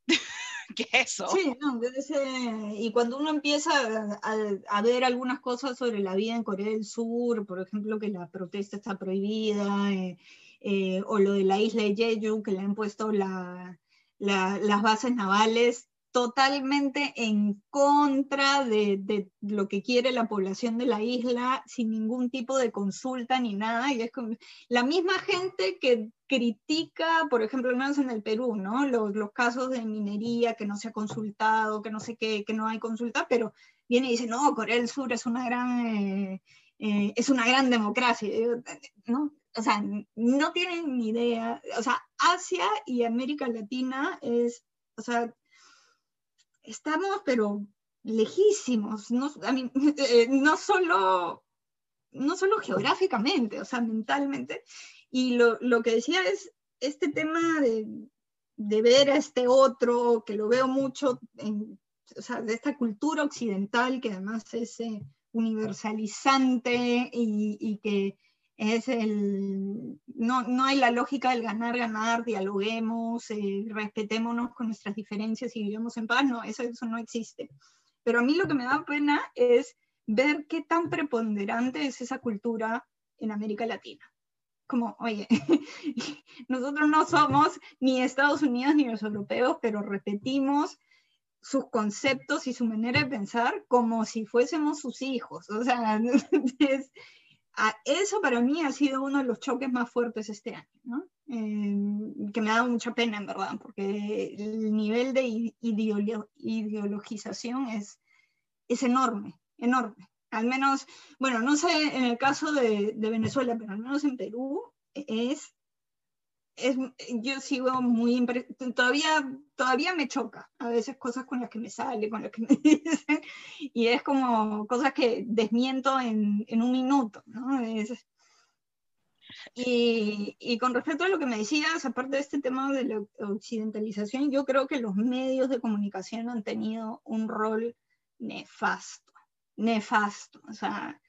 ¿qué es eso? Sí, no, debe ser- y cuando uno empieza a, a- a ver algunas cosas sobre la vida en Corea del Sur, por ejemplo, que la protesta está prohibida, eh, eh, o lo de la isla de Jeju, que le han puesto la- la- las bases navales, totalmente en contra de, de lo que quiere la población de la isla, sin ningún tipo de consulta ni nada, y es como la misma gente que critica, por ejemplo, menos en el Perú, ¿no? Los, los casos de minería que no se ha consultado, que no sé qué, que no hay consulta, pero viene y dice, no, Corea del Sur es una gran, eh, eh, es una gran democracia, ¿no? O sea, no tienen ni idea, o sea, Asia y América Latina es, o sea, estamos, pero lejísimos, no, a mí, eh, no solo no solo geográficamente, o sea, mentalmente. Y lo, lo que decía es este tema de, de ver a este otro, que lo veo mucho, en, o sea, de esta cultura occidental que además es eh, universalizante y, y que es el, no, no hay la lógica del ganar, ganar, dialoguemos, eh, respetémonos con nuestras diferencias y vivamos en paz, no, eso, eso no existe. Pero a mí lo que me da pena es ver qué tan preponderante es esa cultura en América Latina. Como, oye, nosotros no somos ni Estados Unidos ni los europeos, pero repetimos sus conceptos y su manera de pensar como si fuésemos sus hijos. O sea, es, eso para mí ha sido uno de los choques más fuertes este año, ¿no? Eh, que me ha dado mucha pena, en verdad, porque el nivel de ideolo ideologización es, es enorme, enorme. Al menos, bueno, no sé en el caso de, de Venezuela, pero al menos en Perú es, es yo sigo muy, todavía, todavía me choca a veces cosas con las que me sale, con las que me dicen, y es como cosas que desmiento en, en un minuto, ¿no? Y, y, con respecto a lo que me decías, aparte de este tema de la occidentalización, yo creo que los medios de comunicación han tenido un rol nefasto, nefasto, o sea,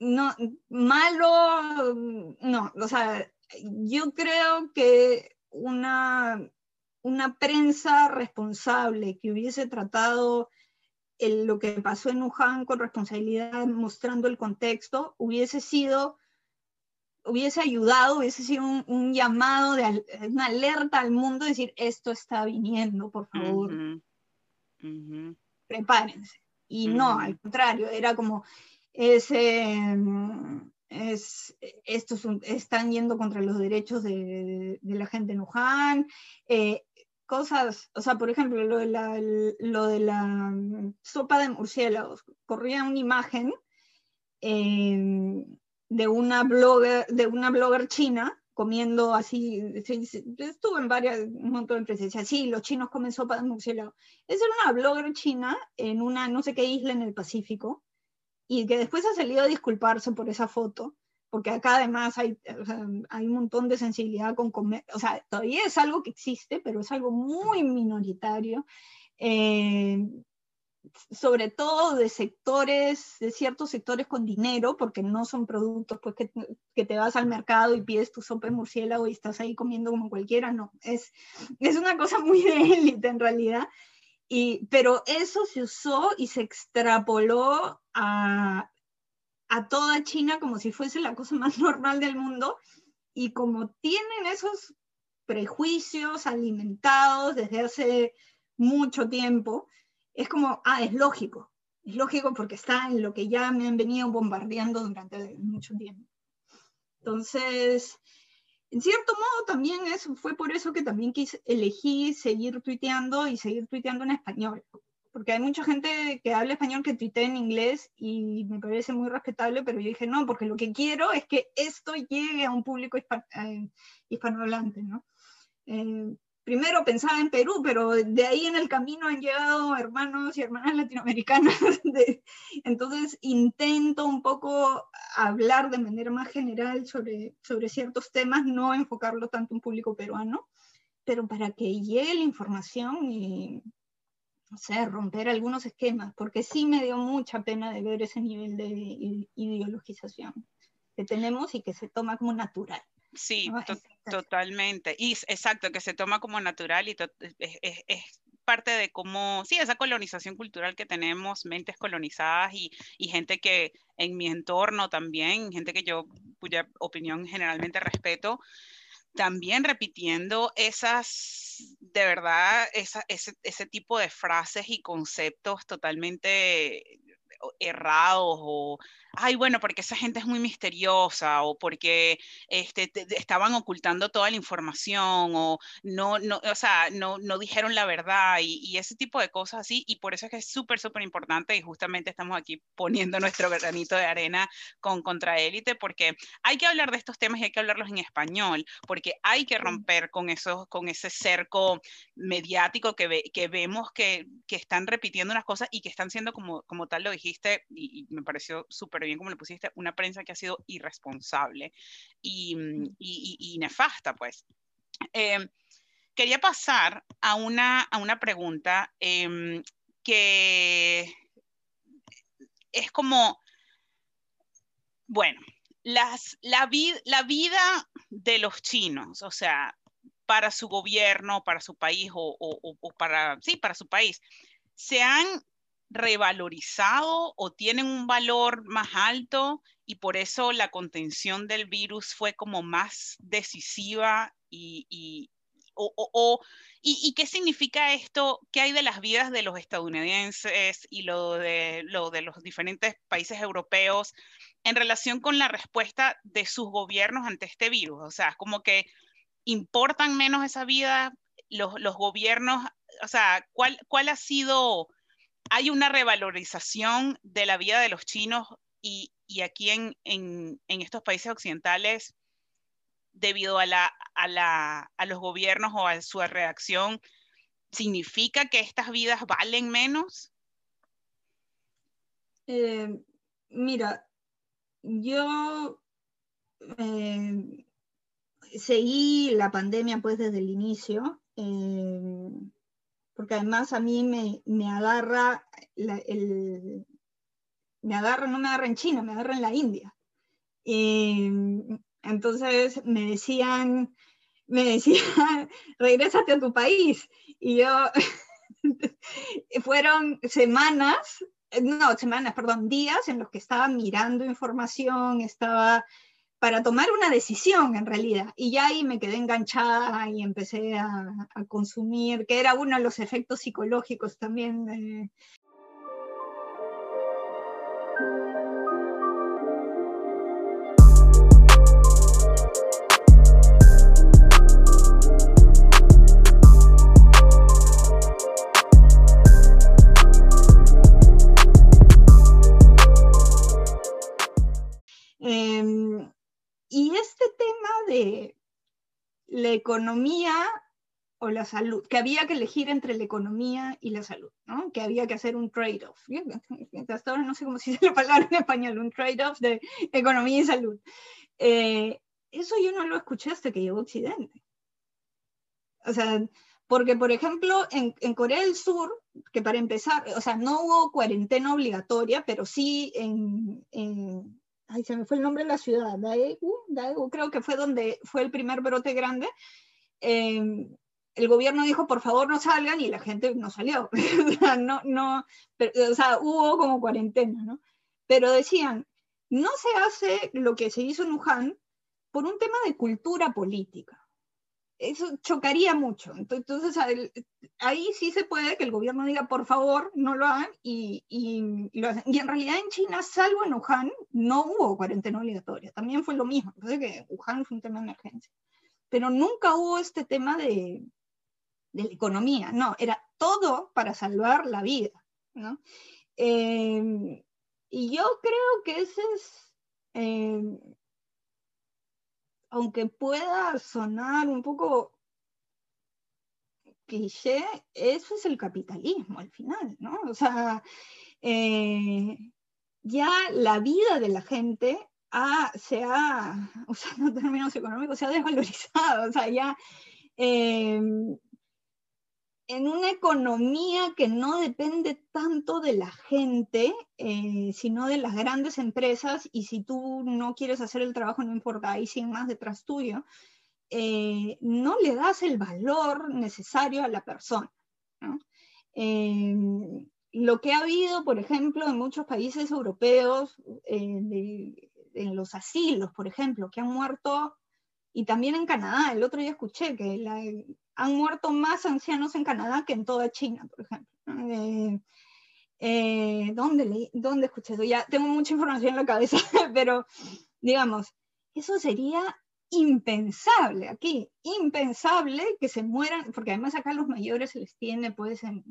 no, malo, no, o sea, yo creo que una, una prensa responsable que hubiese tratado el, lo que pasó en Wuhan con responsabilidad, mostrando el contexto, hubiese sido hubiese ayudado, hubiese sido un, un llamado, de una alerta al mundo, decir, esto está viniendo, por favor, uh -huh. Uh -huh. prepárense. Y uh -huh. no, al contrario, era como, es, em, es, estos están yendo contra los derechos de, la gente en Wuhan, eh, cosas, o sea, por ejemplo, lo de la, sopa de murciélagos, corría una imagen em, de una blogger, de una blogger china comiendo así, estuvo en varias, un montón de presencias, sí, los chinos comen sopa de murciélago. Esa era una blogger china en una no sé qué isla en el Pacífico, y que después ha salido a disculparse por esa foto, porque acá además hay, hay un montón de sensibilidad con comer, o sea, todavía es algo que existe, pero es algo muy minoritario. Eh, sobre todo de sectores, de ciertos sectores con dinero, porque no son productos pues, que, que te vas al mercado y pides tu sopa de murciélago y estás ahí comiendo como cualquiera, no, es, es una cosa muy de élite en realidad. Y, pero eso se usó y se extrapoló a, a toda China como si fuese la cosa más normal del mundo. Y como tienen esos prejuicios alimentados desde hace mucho tiempo, es como, ah, es lógico, es lógico porque está en lo que ya me han venido bombardeando durante mucho tiempo. Entonces, en cierto modo también eso fue por eso que también quise, elegí seguir tuiteando y seguir tuiteando en español, porque hay mucha gente que habla español que tuitea en inglés y me parece muy respetable, pero yo dije, no, porque lo que quiero es que esto llegue a un público eh, hispanohablante, ¿no? Eh, primero pensaba en Perú, pero de ahí en el camino han llegado hermanos y hermanas latinoamericanas. entonces intento un poco hablar de manera más general sobre, sobre ciertos temas, no enfocarlo tanto en público peruano, pero para que llegue la información y, no romper algunos esquemas, porque sí me dio mucha pena de ver ese nivel de ideologización que tenemos y que se toma como natural. Sí, totalmente. Y exacto, que se toma como natural y es, parte de cómo, sí, esa colonización cultural que tenemos, mentes colonizadas y, y, gente que en mi entorno también, gente que yo, cuya opinión generalmente respeto, también repitiendo esas, de verdad, esa, ese, ese tipo de frases y conceptos totalmente errados o ay, bueno, porque esa gente es muy misteriosa o porque este, estaban ocultando toda la información o no, no, o sea, no, no dijeron la verdad y, ese tipo de cosas así. Y por eso es que es súper, súper importante y justamente estamos aquí poniendo nuestro granito de arena con Contraélite porque hay que hablar de estos temas y hay que hablarlos en español porque hay que romper con, esos, con ese cerco mediático que, que vemos que, que están repitiendo unas cosas y que están siendo como, como tal lo dijiste y, y me pareció súper bien como le pusiste, una prensa que ha sido irresponsable y, mm, y, nefasta, pues. Em, quería pasar a una, a una pregunta em, que es como, bueno, las, la, la vida de los chinos, o sea, para su gobierno, para su país o, o, o, para, sí, para su país, se han revalorizado o tienen un valor más alto y por eso la contención del virus fue como más decisiva y, y o, y, qué significa esto? ¿Qué hay de las vidas de los estadounidenses y lo de, lo de los diferentes países europeos en relación con la respuesta de sus gobiernos ante este virus? O sea, como que importan menos esa vida los, los gobiernos, o sea, ¿cuál, cuál ha sido hay una revalorización de la vida de los chinos y, aquí en, estos países occidentales, debido a, los gobiernos o a su reacción, ¿significa que estas vidas valen menos? Eh, mira, yo eh, seguí la pandemia pues desde el inicio. Eh, porque además a mí me, me agarra, el, me agarra, no me agarra en China, me agarra en la India. Y, entonces me decían, me decían, regrésate a tu país. Y yo, fueron semanas, no, semanas, perdón, días en los que estaba mirando información, estaba para tomar una decisión en realidad. Y ya ahí me quedé enganchada y empecé a, consumir, que era uno de los efectos psicológicos también. De la economía o la salud, que había que elegir entre la economía y la salud, ¿no? que había que hacer un trade-off. Hasta ahora no sé cómo se dice la palabra en español, un trade-off de economía y salud. Eh, eso yo no lo escuché hasta que llegó Occidente. O sea, porque, por ejemplo, en, en, Corea del Sur, que para empezar, o sea, no hubo cuarentena obligatoria, pero sí en, en ay, se me fue el nombre de la ciudad, Daegu, Daegu creo que fue donde fue el primer brote grande. Eh, el gobierno dijo, por favor, no salgan, y la gente no salió. no, no, o sea, hubo como cuarentena, ¿no? Pero decían, no se hace lo que se hizo en Wuhan por un tema de cultura política. Eso chocaría mucho. Entonces, ahí sí se puede que el gobierno diga, por favor, no lo hagan, y, y, y, lo hacen. y en realidad en China, salvo en Wuhan, no hubo cuarentena obligatoria. También fue lo mismo. Entonces, que Wuhan fue un tema de emergencia. Pero nunca hubo este tema de, de la economía, no, era todo para salvar la vida, ¿no? Eh, y yo creo que ese es, eh, aunque pueda sonar un poco cliché, eso es el capitalismo al final, ¿no? O sea, eh, ya la vida de la gente ha, se ha, usando términos económicos, se ha desvalorizado, o sea, ya eh, en una economía que no depende tanto de la gente, eh, sino de las grandes empresas, y si tú no quieres hacer el trabajo, no importa, hay 100 más detrás tuyo, eh, no le das el valor necesario a la persona. ¿no? Eh, lo que ha habido, por ejemplo, en muchos países europeos, de, en los asilos, por ejemplo, que han muerto, y también en Canadá, el otro día escuché que la, han muerto más ancianos en Canadá que en toda China, por ejemplo. Eh, eh, ¿dónde, ¿Dónde escuché eso? Ya tengo mucha información en la cabeza, pero digamos, eso sería impensable aquí, impensable que se mueran, porque además acá los mayores se les tiene pues en,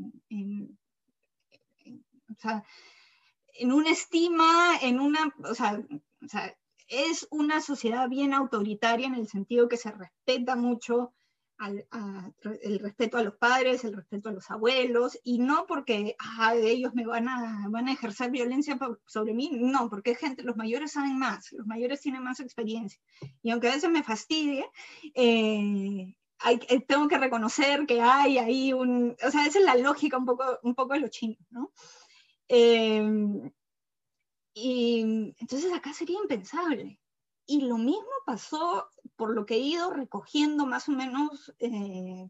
o sea, en una estima, en una, o sea, es una sociedad bien autoritaria en el sentido que se respeta mucho al, a, el respeto a los padres, el respeto a los abuelos, y no porque ah, ellos me van a, van a ejercer violencia por, sobre mí, no, porque gente, los mayores saben más, los mayores tienen más experiencia. Y aunque a veces me fastidie, eh, hay, eh, tengo que reconocer que hay ahí un, o sea, esa es la lógica un poco, un poco de los chinos, ¿no? Eh, y entonces acá sería impensable. Y lo mismo pasó, por lo que he ido recogiendo más o menos eh,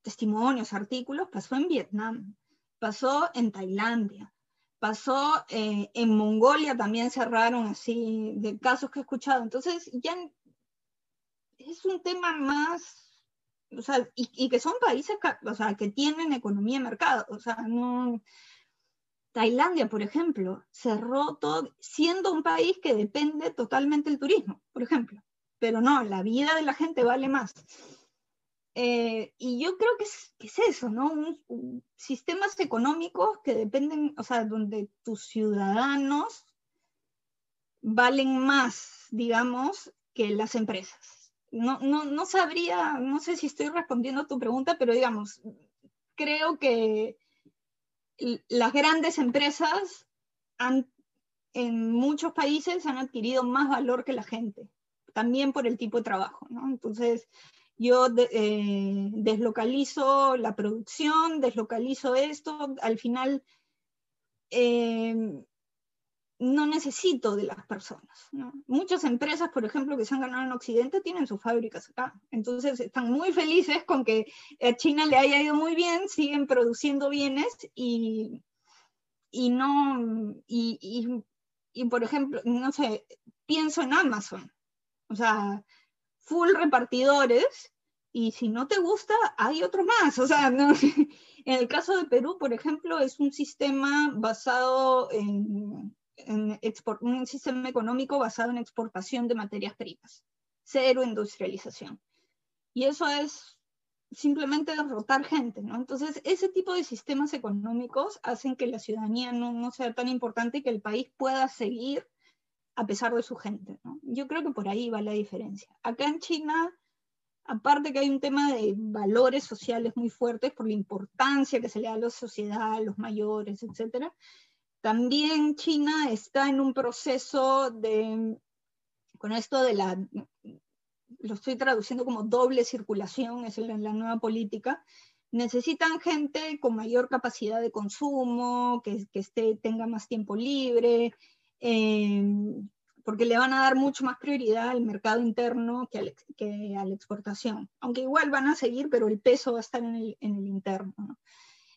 testimonios, artículos, pasó en Vietnam, pasó en Tailandia, pasó eh, en Mongolia también cerraron así, de casos que he escuchado. Entonces ya es un tema más, o sea, y, y que son países o sea, que tienen economía de mercado, o sea, no Tailandia, por ejemplo, cerró todo, siendo un país que depende totalmente del turismo, por ejemplo. Pero no, la vida de la gente vale más. Eh, y yo creo que es, que es eso, ¿no? Un, un, sistemas económicos que dependen, o sea, donde tus ciudadanos valen más, digamos, que las empresas. No, no, no sabría, no sé si estoy respondiendo a tu pregunta, pero digamos, creo que las grandes empresas en muchos países han adquirido más valor que la gente, también por el tipo de trabajo. Entonces, yo eh, deslocalizo la producción, deslocalizo esto, al final eh, no necesito de las personas. Muchas empresas, por ejemplo, que se han ganado en Occidente, tienen sus fábricas acá. Entonces están muy felices con que a China le haya ido muy bien, siguen produciendo bienes y, y no, y, y, y por ejemplo, no sé, pienso en Amazon. O sea, full repartidores y si no te gusta, hay otro más. O sea, no, en el caso de Perú, por ejemplo, es un sistema basado en, en un sistema económico basado en exportación de materias primas, cero industrialización. Y eso es simplemente derrotar gente, ¿no? Entonces, ese tipo de sistemas económicos hacen que la ciudadanía no, no sea tan importante y que el país pueda seguir a pesar de su gente. ¿no? Yo creo que por ahí va la diferencia. Acá en China, aparte que hay un tema de valores sociales muy fuertes por la importancia que se le da a la sociedad, a los mayores, etc., también China está en un proceso de, con esto de la, lo estoy traduciendo como doble circulación, es la, nueva política, necesitan gente con mayor capacidad de consumo, que, que esté, tenga más tiempo libre, eh, porque le van a dar mucho más prioridad al mercado interno que, al, que, a la exportación. Aunque igual van a seguir, pero el peso va a estar en el, en el interno. ¿no?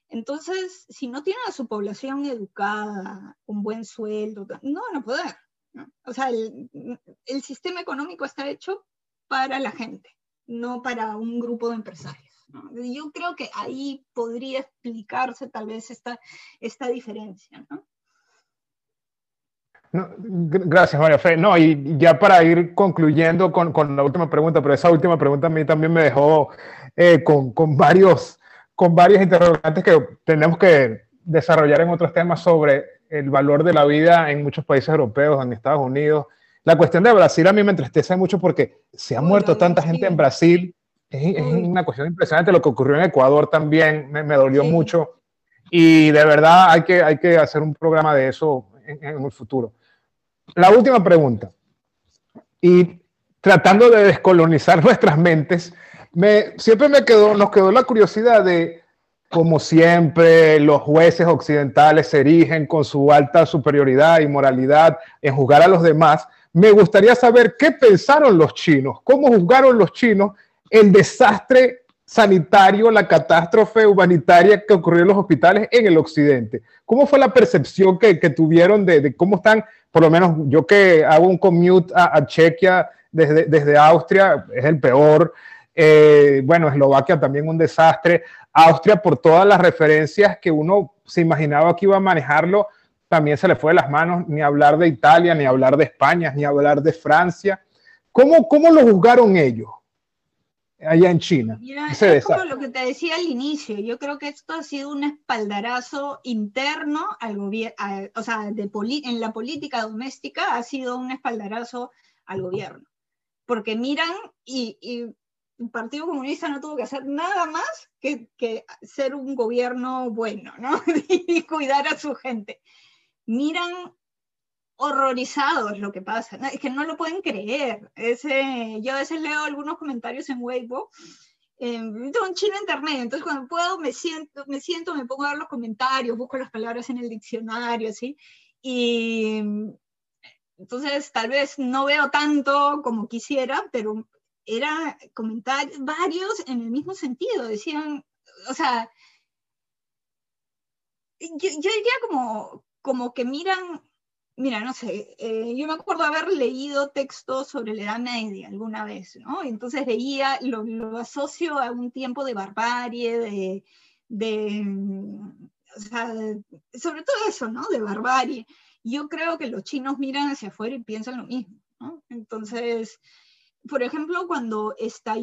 Entonces, si no tienen a su población educada, con buen sueldo, no van a poder. O sea, el, el sistema económico está hecho para la gente, no para un grupo de empresarios. ¿no? Yo creo que ahí podría explicarse tal vez esta, esta diferencia. ¿no? No, gracias, María Fe. No, y ya para ir concluyendo con, con, la última pregunta, pero esa última pregunta a mí también me dejó eh, con, con, varios, con varios interrogantes que tenemos que desarrollar en otros temas sobre el valor de la vida en muchos países europeos, en Estados Unidos. La cuestión de Brasil a mí me entristece mucho porque se ha muerto tanta gente en Brasil. Es, es, una cuestión impresionante. Lo que ocurrió en Ecuador también me, me dolió sí. mucho. Y de verdad hay que, hay que hacer un programa de eso en, en el futuro la última pregunta. Y tratando de descolonizar nuestras mentes, me, siempre me quedó, nos quedó la curiosidad de, como siempre, los jueces occidentales se erigen con su alta superioridad y moralidad en juzgar a los demás. Me gustaría saber qué pensaron los chinos, cómo juzgaron los chinos el desastre sanitario, la catástrofe humanitaria que ocurrió en los hospitales en el occidente. ¿Cómo fue la percepción que, que tuvieron de, cómo están, por lo menos yo que hago un commute a, a Chequia desde, desde, Austria, es el peor. Eh, bueno, Eslovaquia también un desastre. Austria, por todas las referencias que uno se imaginaba que iba a manejarlo, también se le fue de las manos, ni hablar de Italia, ni hablar de España, ni hablar de Francia. ¿Cómo, cómo lo juzgaron ellos? allá en China. Mira, es como lo que te decía al inicio, yo creo que esto ha sido un espaldarazo interno al gobierno, o sea, de en la política doméstica ha sido un espaldarazo al gobierno, porque miran y, y el Partido Comunista no tuvo que hacer nada más que, que ser un gobierno bueno, ¿no? y cuidar a su gente. Miran horrorizados lo que pasa, es que no lo pueden creer. Ese, yo a veces leo algunos comentarios en Weibo, eh, tengo un chino intermedio, entonces cuando puedo me siento, me siento, me pongo a ver los comentarios, busco las palabras en el diccionario, ¿sí? Y entonces tal vez no veo tanto como quisiera, pero era comentarios varios en el mismo sentido, decían, o sea, yo, yo diría como, como que miran Mira, no sé, eh, yo me acuerdo haber leído textos sobre la Edad Media alguna vez, ¿no? Entonces veía, lo, lo asocio a un tiempo de barbarie, de, de o sea, sobre todo eso, ¿no? De barbarie. Yo creo que los chinos miran hacia afuera y piensan lo mismo, ¿no? Entonces, por ejemplo, cuando está,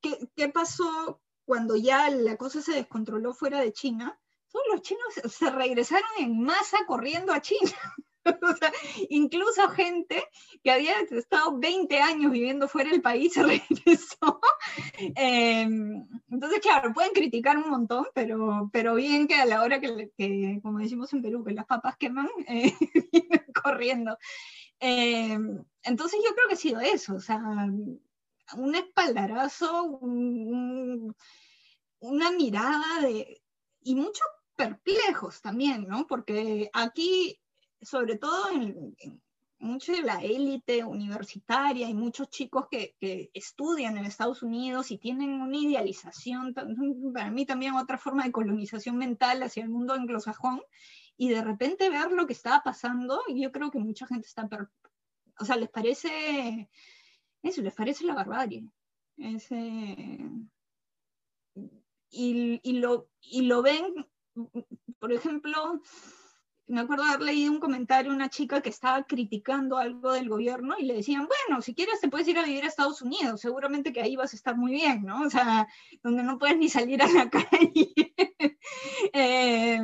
¿qué, qué pasó cuando ya la cosa se descontroló fuera de China? Todos los chinos se regresaron en masa corriendo a China. o sea, incluso gente que había estado 20 años viviendo fuera del país se regresó. Eh, entonces, claro, pueden criticar un montón, pero, pero bien que a la hora que, que como decimos en Perú, que las papas queman, eh, vienen corriendo. Eh, entonces yo creo que ha sido eso, o sea, un espaldarazo, un, una mirada de... y muchos perplejos también, ¿no? Porque aquí sobre todo en, en de la élite universitaria y muchos chicos que, que, estudian en Estados Unidos y tienen una idealización, para mí también otra forma de colonización mental hacia el mundo anglosajón, y de repente ver lo que estaba pasando, yo creo que mucha gente está, o sea, les parece, eso, les parece la barbarie. Ese, y, y, lo, y lo ven, por ejemplo, me acuerdo haber leído un comentario de una chica que estaba criticando algo del gobierno y le decían, bueno, si quieres te puedes ir a vivir a Estados Unidos, seguramente que ahí vas a estar muy bien, ¿no? O sea, donde no puedes ni salir a la calle. eh,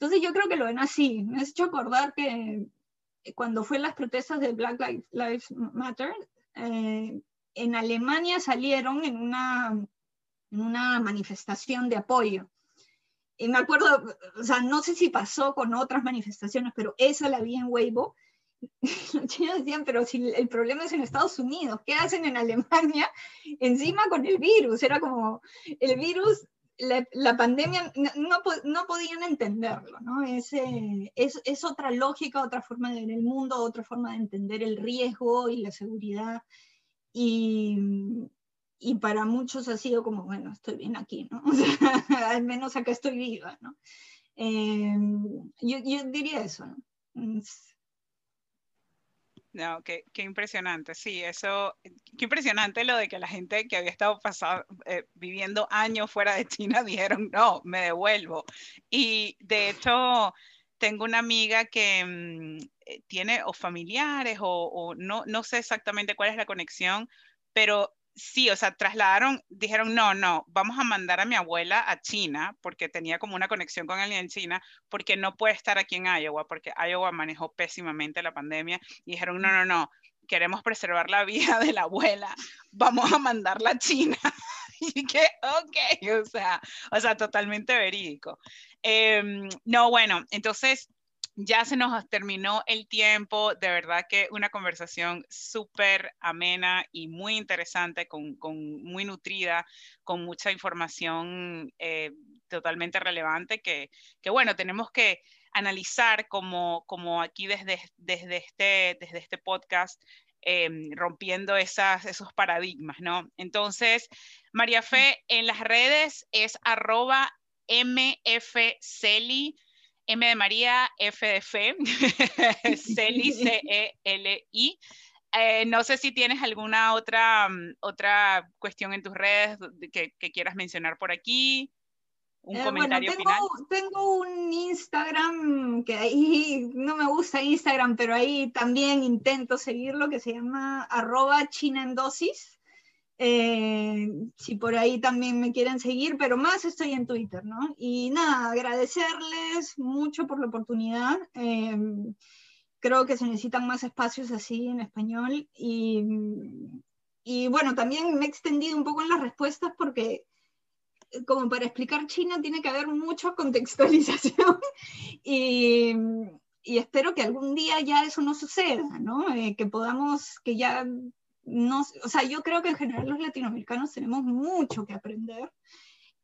entonces yo creo que lo ven así. Me has hecho acordar que cuando fue las protestas de Black Lives Matter, eh, en Alemania salieron en una, en una manifestación de apoyo. Y me acuerdo, o sea, no sé si pasó con otras manifestaciones, pero esa la vi en Weibo. Los chinos decían, pero si el problema es en Estados Unidos, ¿qué hacen en Alemania encima con el virus? Era como, el virus la, pandemia no, no, podían entenderlo, ¿no? Es, es, es, otra lógica, otra forma de ver el mundo, otra forma de entender el riesgo y la seguridad. Y, y para muchos ha sido como, bueno, estoy bien aquí, ¿no? al menos acá estoy viva, ¿no? Eh, yo, yo, diría eso, ¿no? No, qué, qué, impresionante, sí, eso, qué impresionante lo de que la gente que había estado pasado, eh, viviendo años fuera de China dijeron, no, me devuelvo. Y de hecho, tengo una amiga que mm, eh, tiene o familiares o, o, no, no sé exactamente cuál es la conexión, pero sí, o sea, trasladaron, dijeron, no, no, vamos a mandar a mi abuela a China, porque tenía como una conexión con alguien en China, porque no puede estar aquí en Iowa, porque Iowa manejó pésimamente la pandemia, y dijeron, no, no, no, queremos preservar la vida de la abuela, vamos a mandarla a China. y que, ok, o sea, o sea, totalmente verídico. Em, no, bueno, entonces ya se nos terminó el tiempo, de verdad que una conversación súper amena y muy interesante, con, muy nutrida, con mucha información eh, totalmente relevante que, bueno, tenemos que analizar como, como aquí desde, desde, este, desde este podcast, em, rompiendo esas, esos paradigmas, ¿no? Entonces, María Fe, en las redes es arroba mfceli M de María, F de Fe, Celi, C-E-L-I. Eh, no sé si tienes alguna otra, mm, otra cuestión en tus redes que, quieras mencionar por aquí. Un eh, comentario tengo, final. Tengo un Instagram que ahí no me gusta Instagram, pero ahí también intento seguirlo, que se llama arroba chinendosis. Eh, si por ahí también me quieren seguir, pero más estoy en Twitter, ¿no? Y nada, agradecerles mucho por la oportunidad. Eh, creo que se necesitan más espacios así en español. Y, y bueno, también me he extendido un poco en las respuestas porque como para explicar China tiene que haber mucha contextualización y, y, espero que algún día ya eso no suceda, ¿no? Eh, que podamos, que ya no, o sea, yo creo que en general los latinoamericanos tenemos mucho que aprender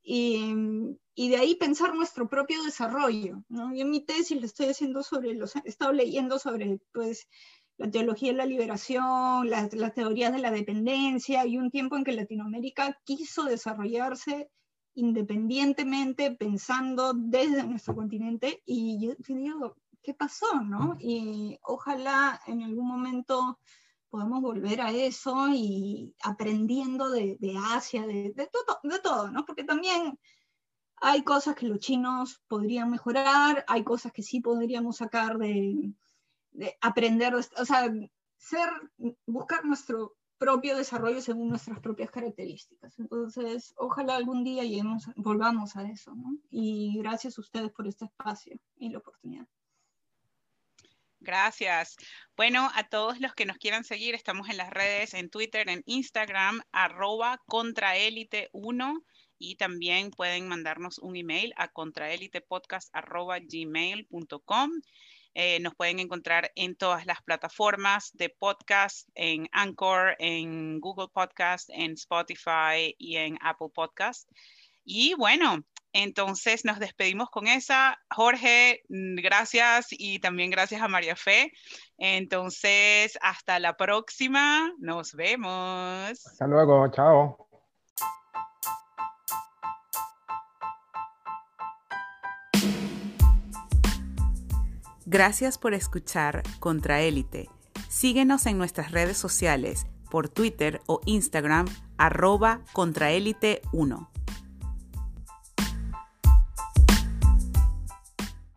y, de ahí pensar nuestro propio desarrollo. Yo en mi tesis lo estoy haciendo sobre, los, he estado leyendo sobre pues, la teología de la liberación, las, las teorías de la dependencia y un tiempo en que Latinoamérica quiso desarrollarse independientemente, pensando desde nuestro continente, y yo digo, ¿qué pasó? ¿no? Y ojalá en algún momento podemos volver a eso y aprendiendo de, Asia, de, todo, de todo, ¿no? Porque también hay cosas que los chinos podrían mejorar, hay cosas que sí podríamos sacar de, aprender, o sea, ser, buscar nuestro propio desarrollo según nuestras propias características. Entonces, ojalá algún día lleguemos, volvamos a eso, ¿no? Y gracias a ustedes por este espacio y la oportunidad. Gracias. Bueno, a todos los que nos quieran seguir, estamos en las redes, en Twitter, en Instagram, arroba contraélite1 y también pueden mandarnos un email a contraelitepodcast.gmail.com. Eh, nos pueden encontrar en todas las plataformas de podcast, en Anchor, en Google Podcast, en Spotify y en Apple Podcast. Y bueno, entonces nos despedimos con esa. Jorge, mm, gracias y también gracias a María Fe. Entonces, hasta la próxima. Nos vemos. Hasta luego, chao. Gracias por escuchar Contraélite. Síguenos en nuestras redes sociales por Twitter o Instagram arroba contraélite1.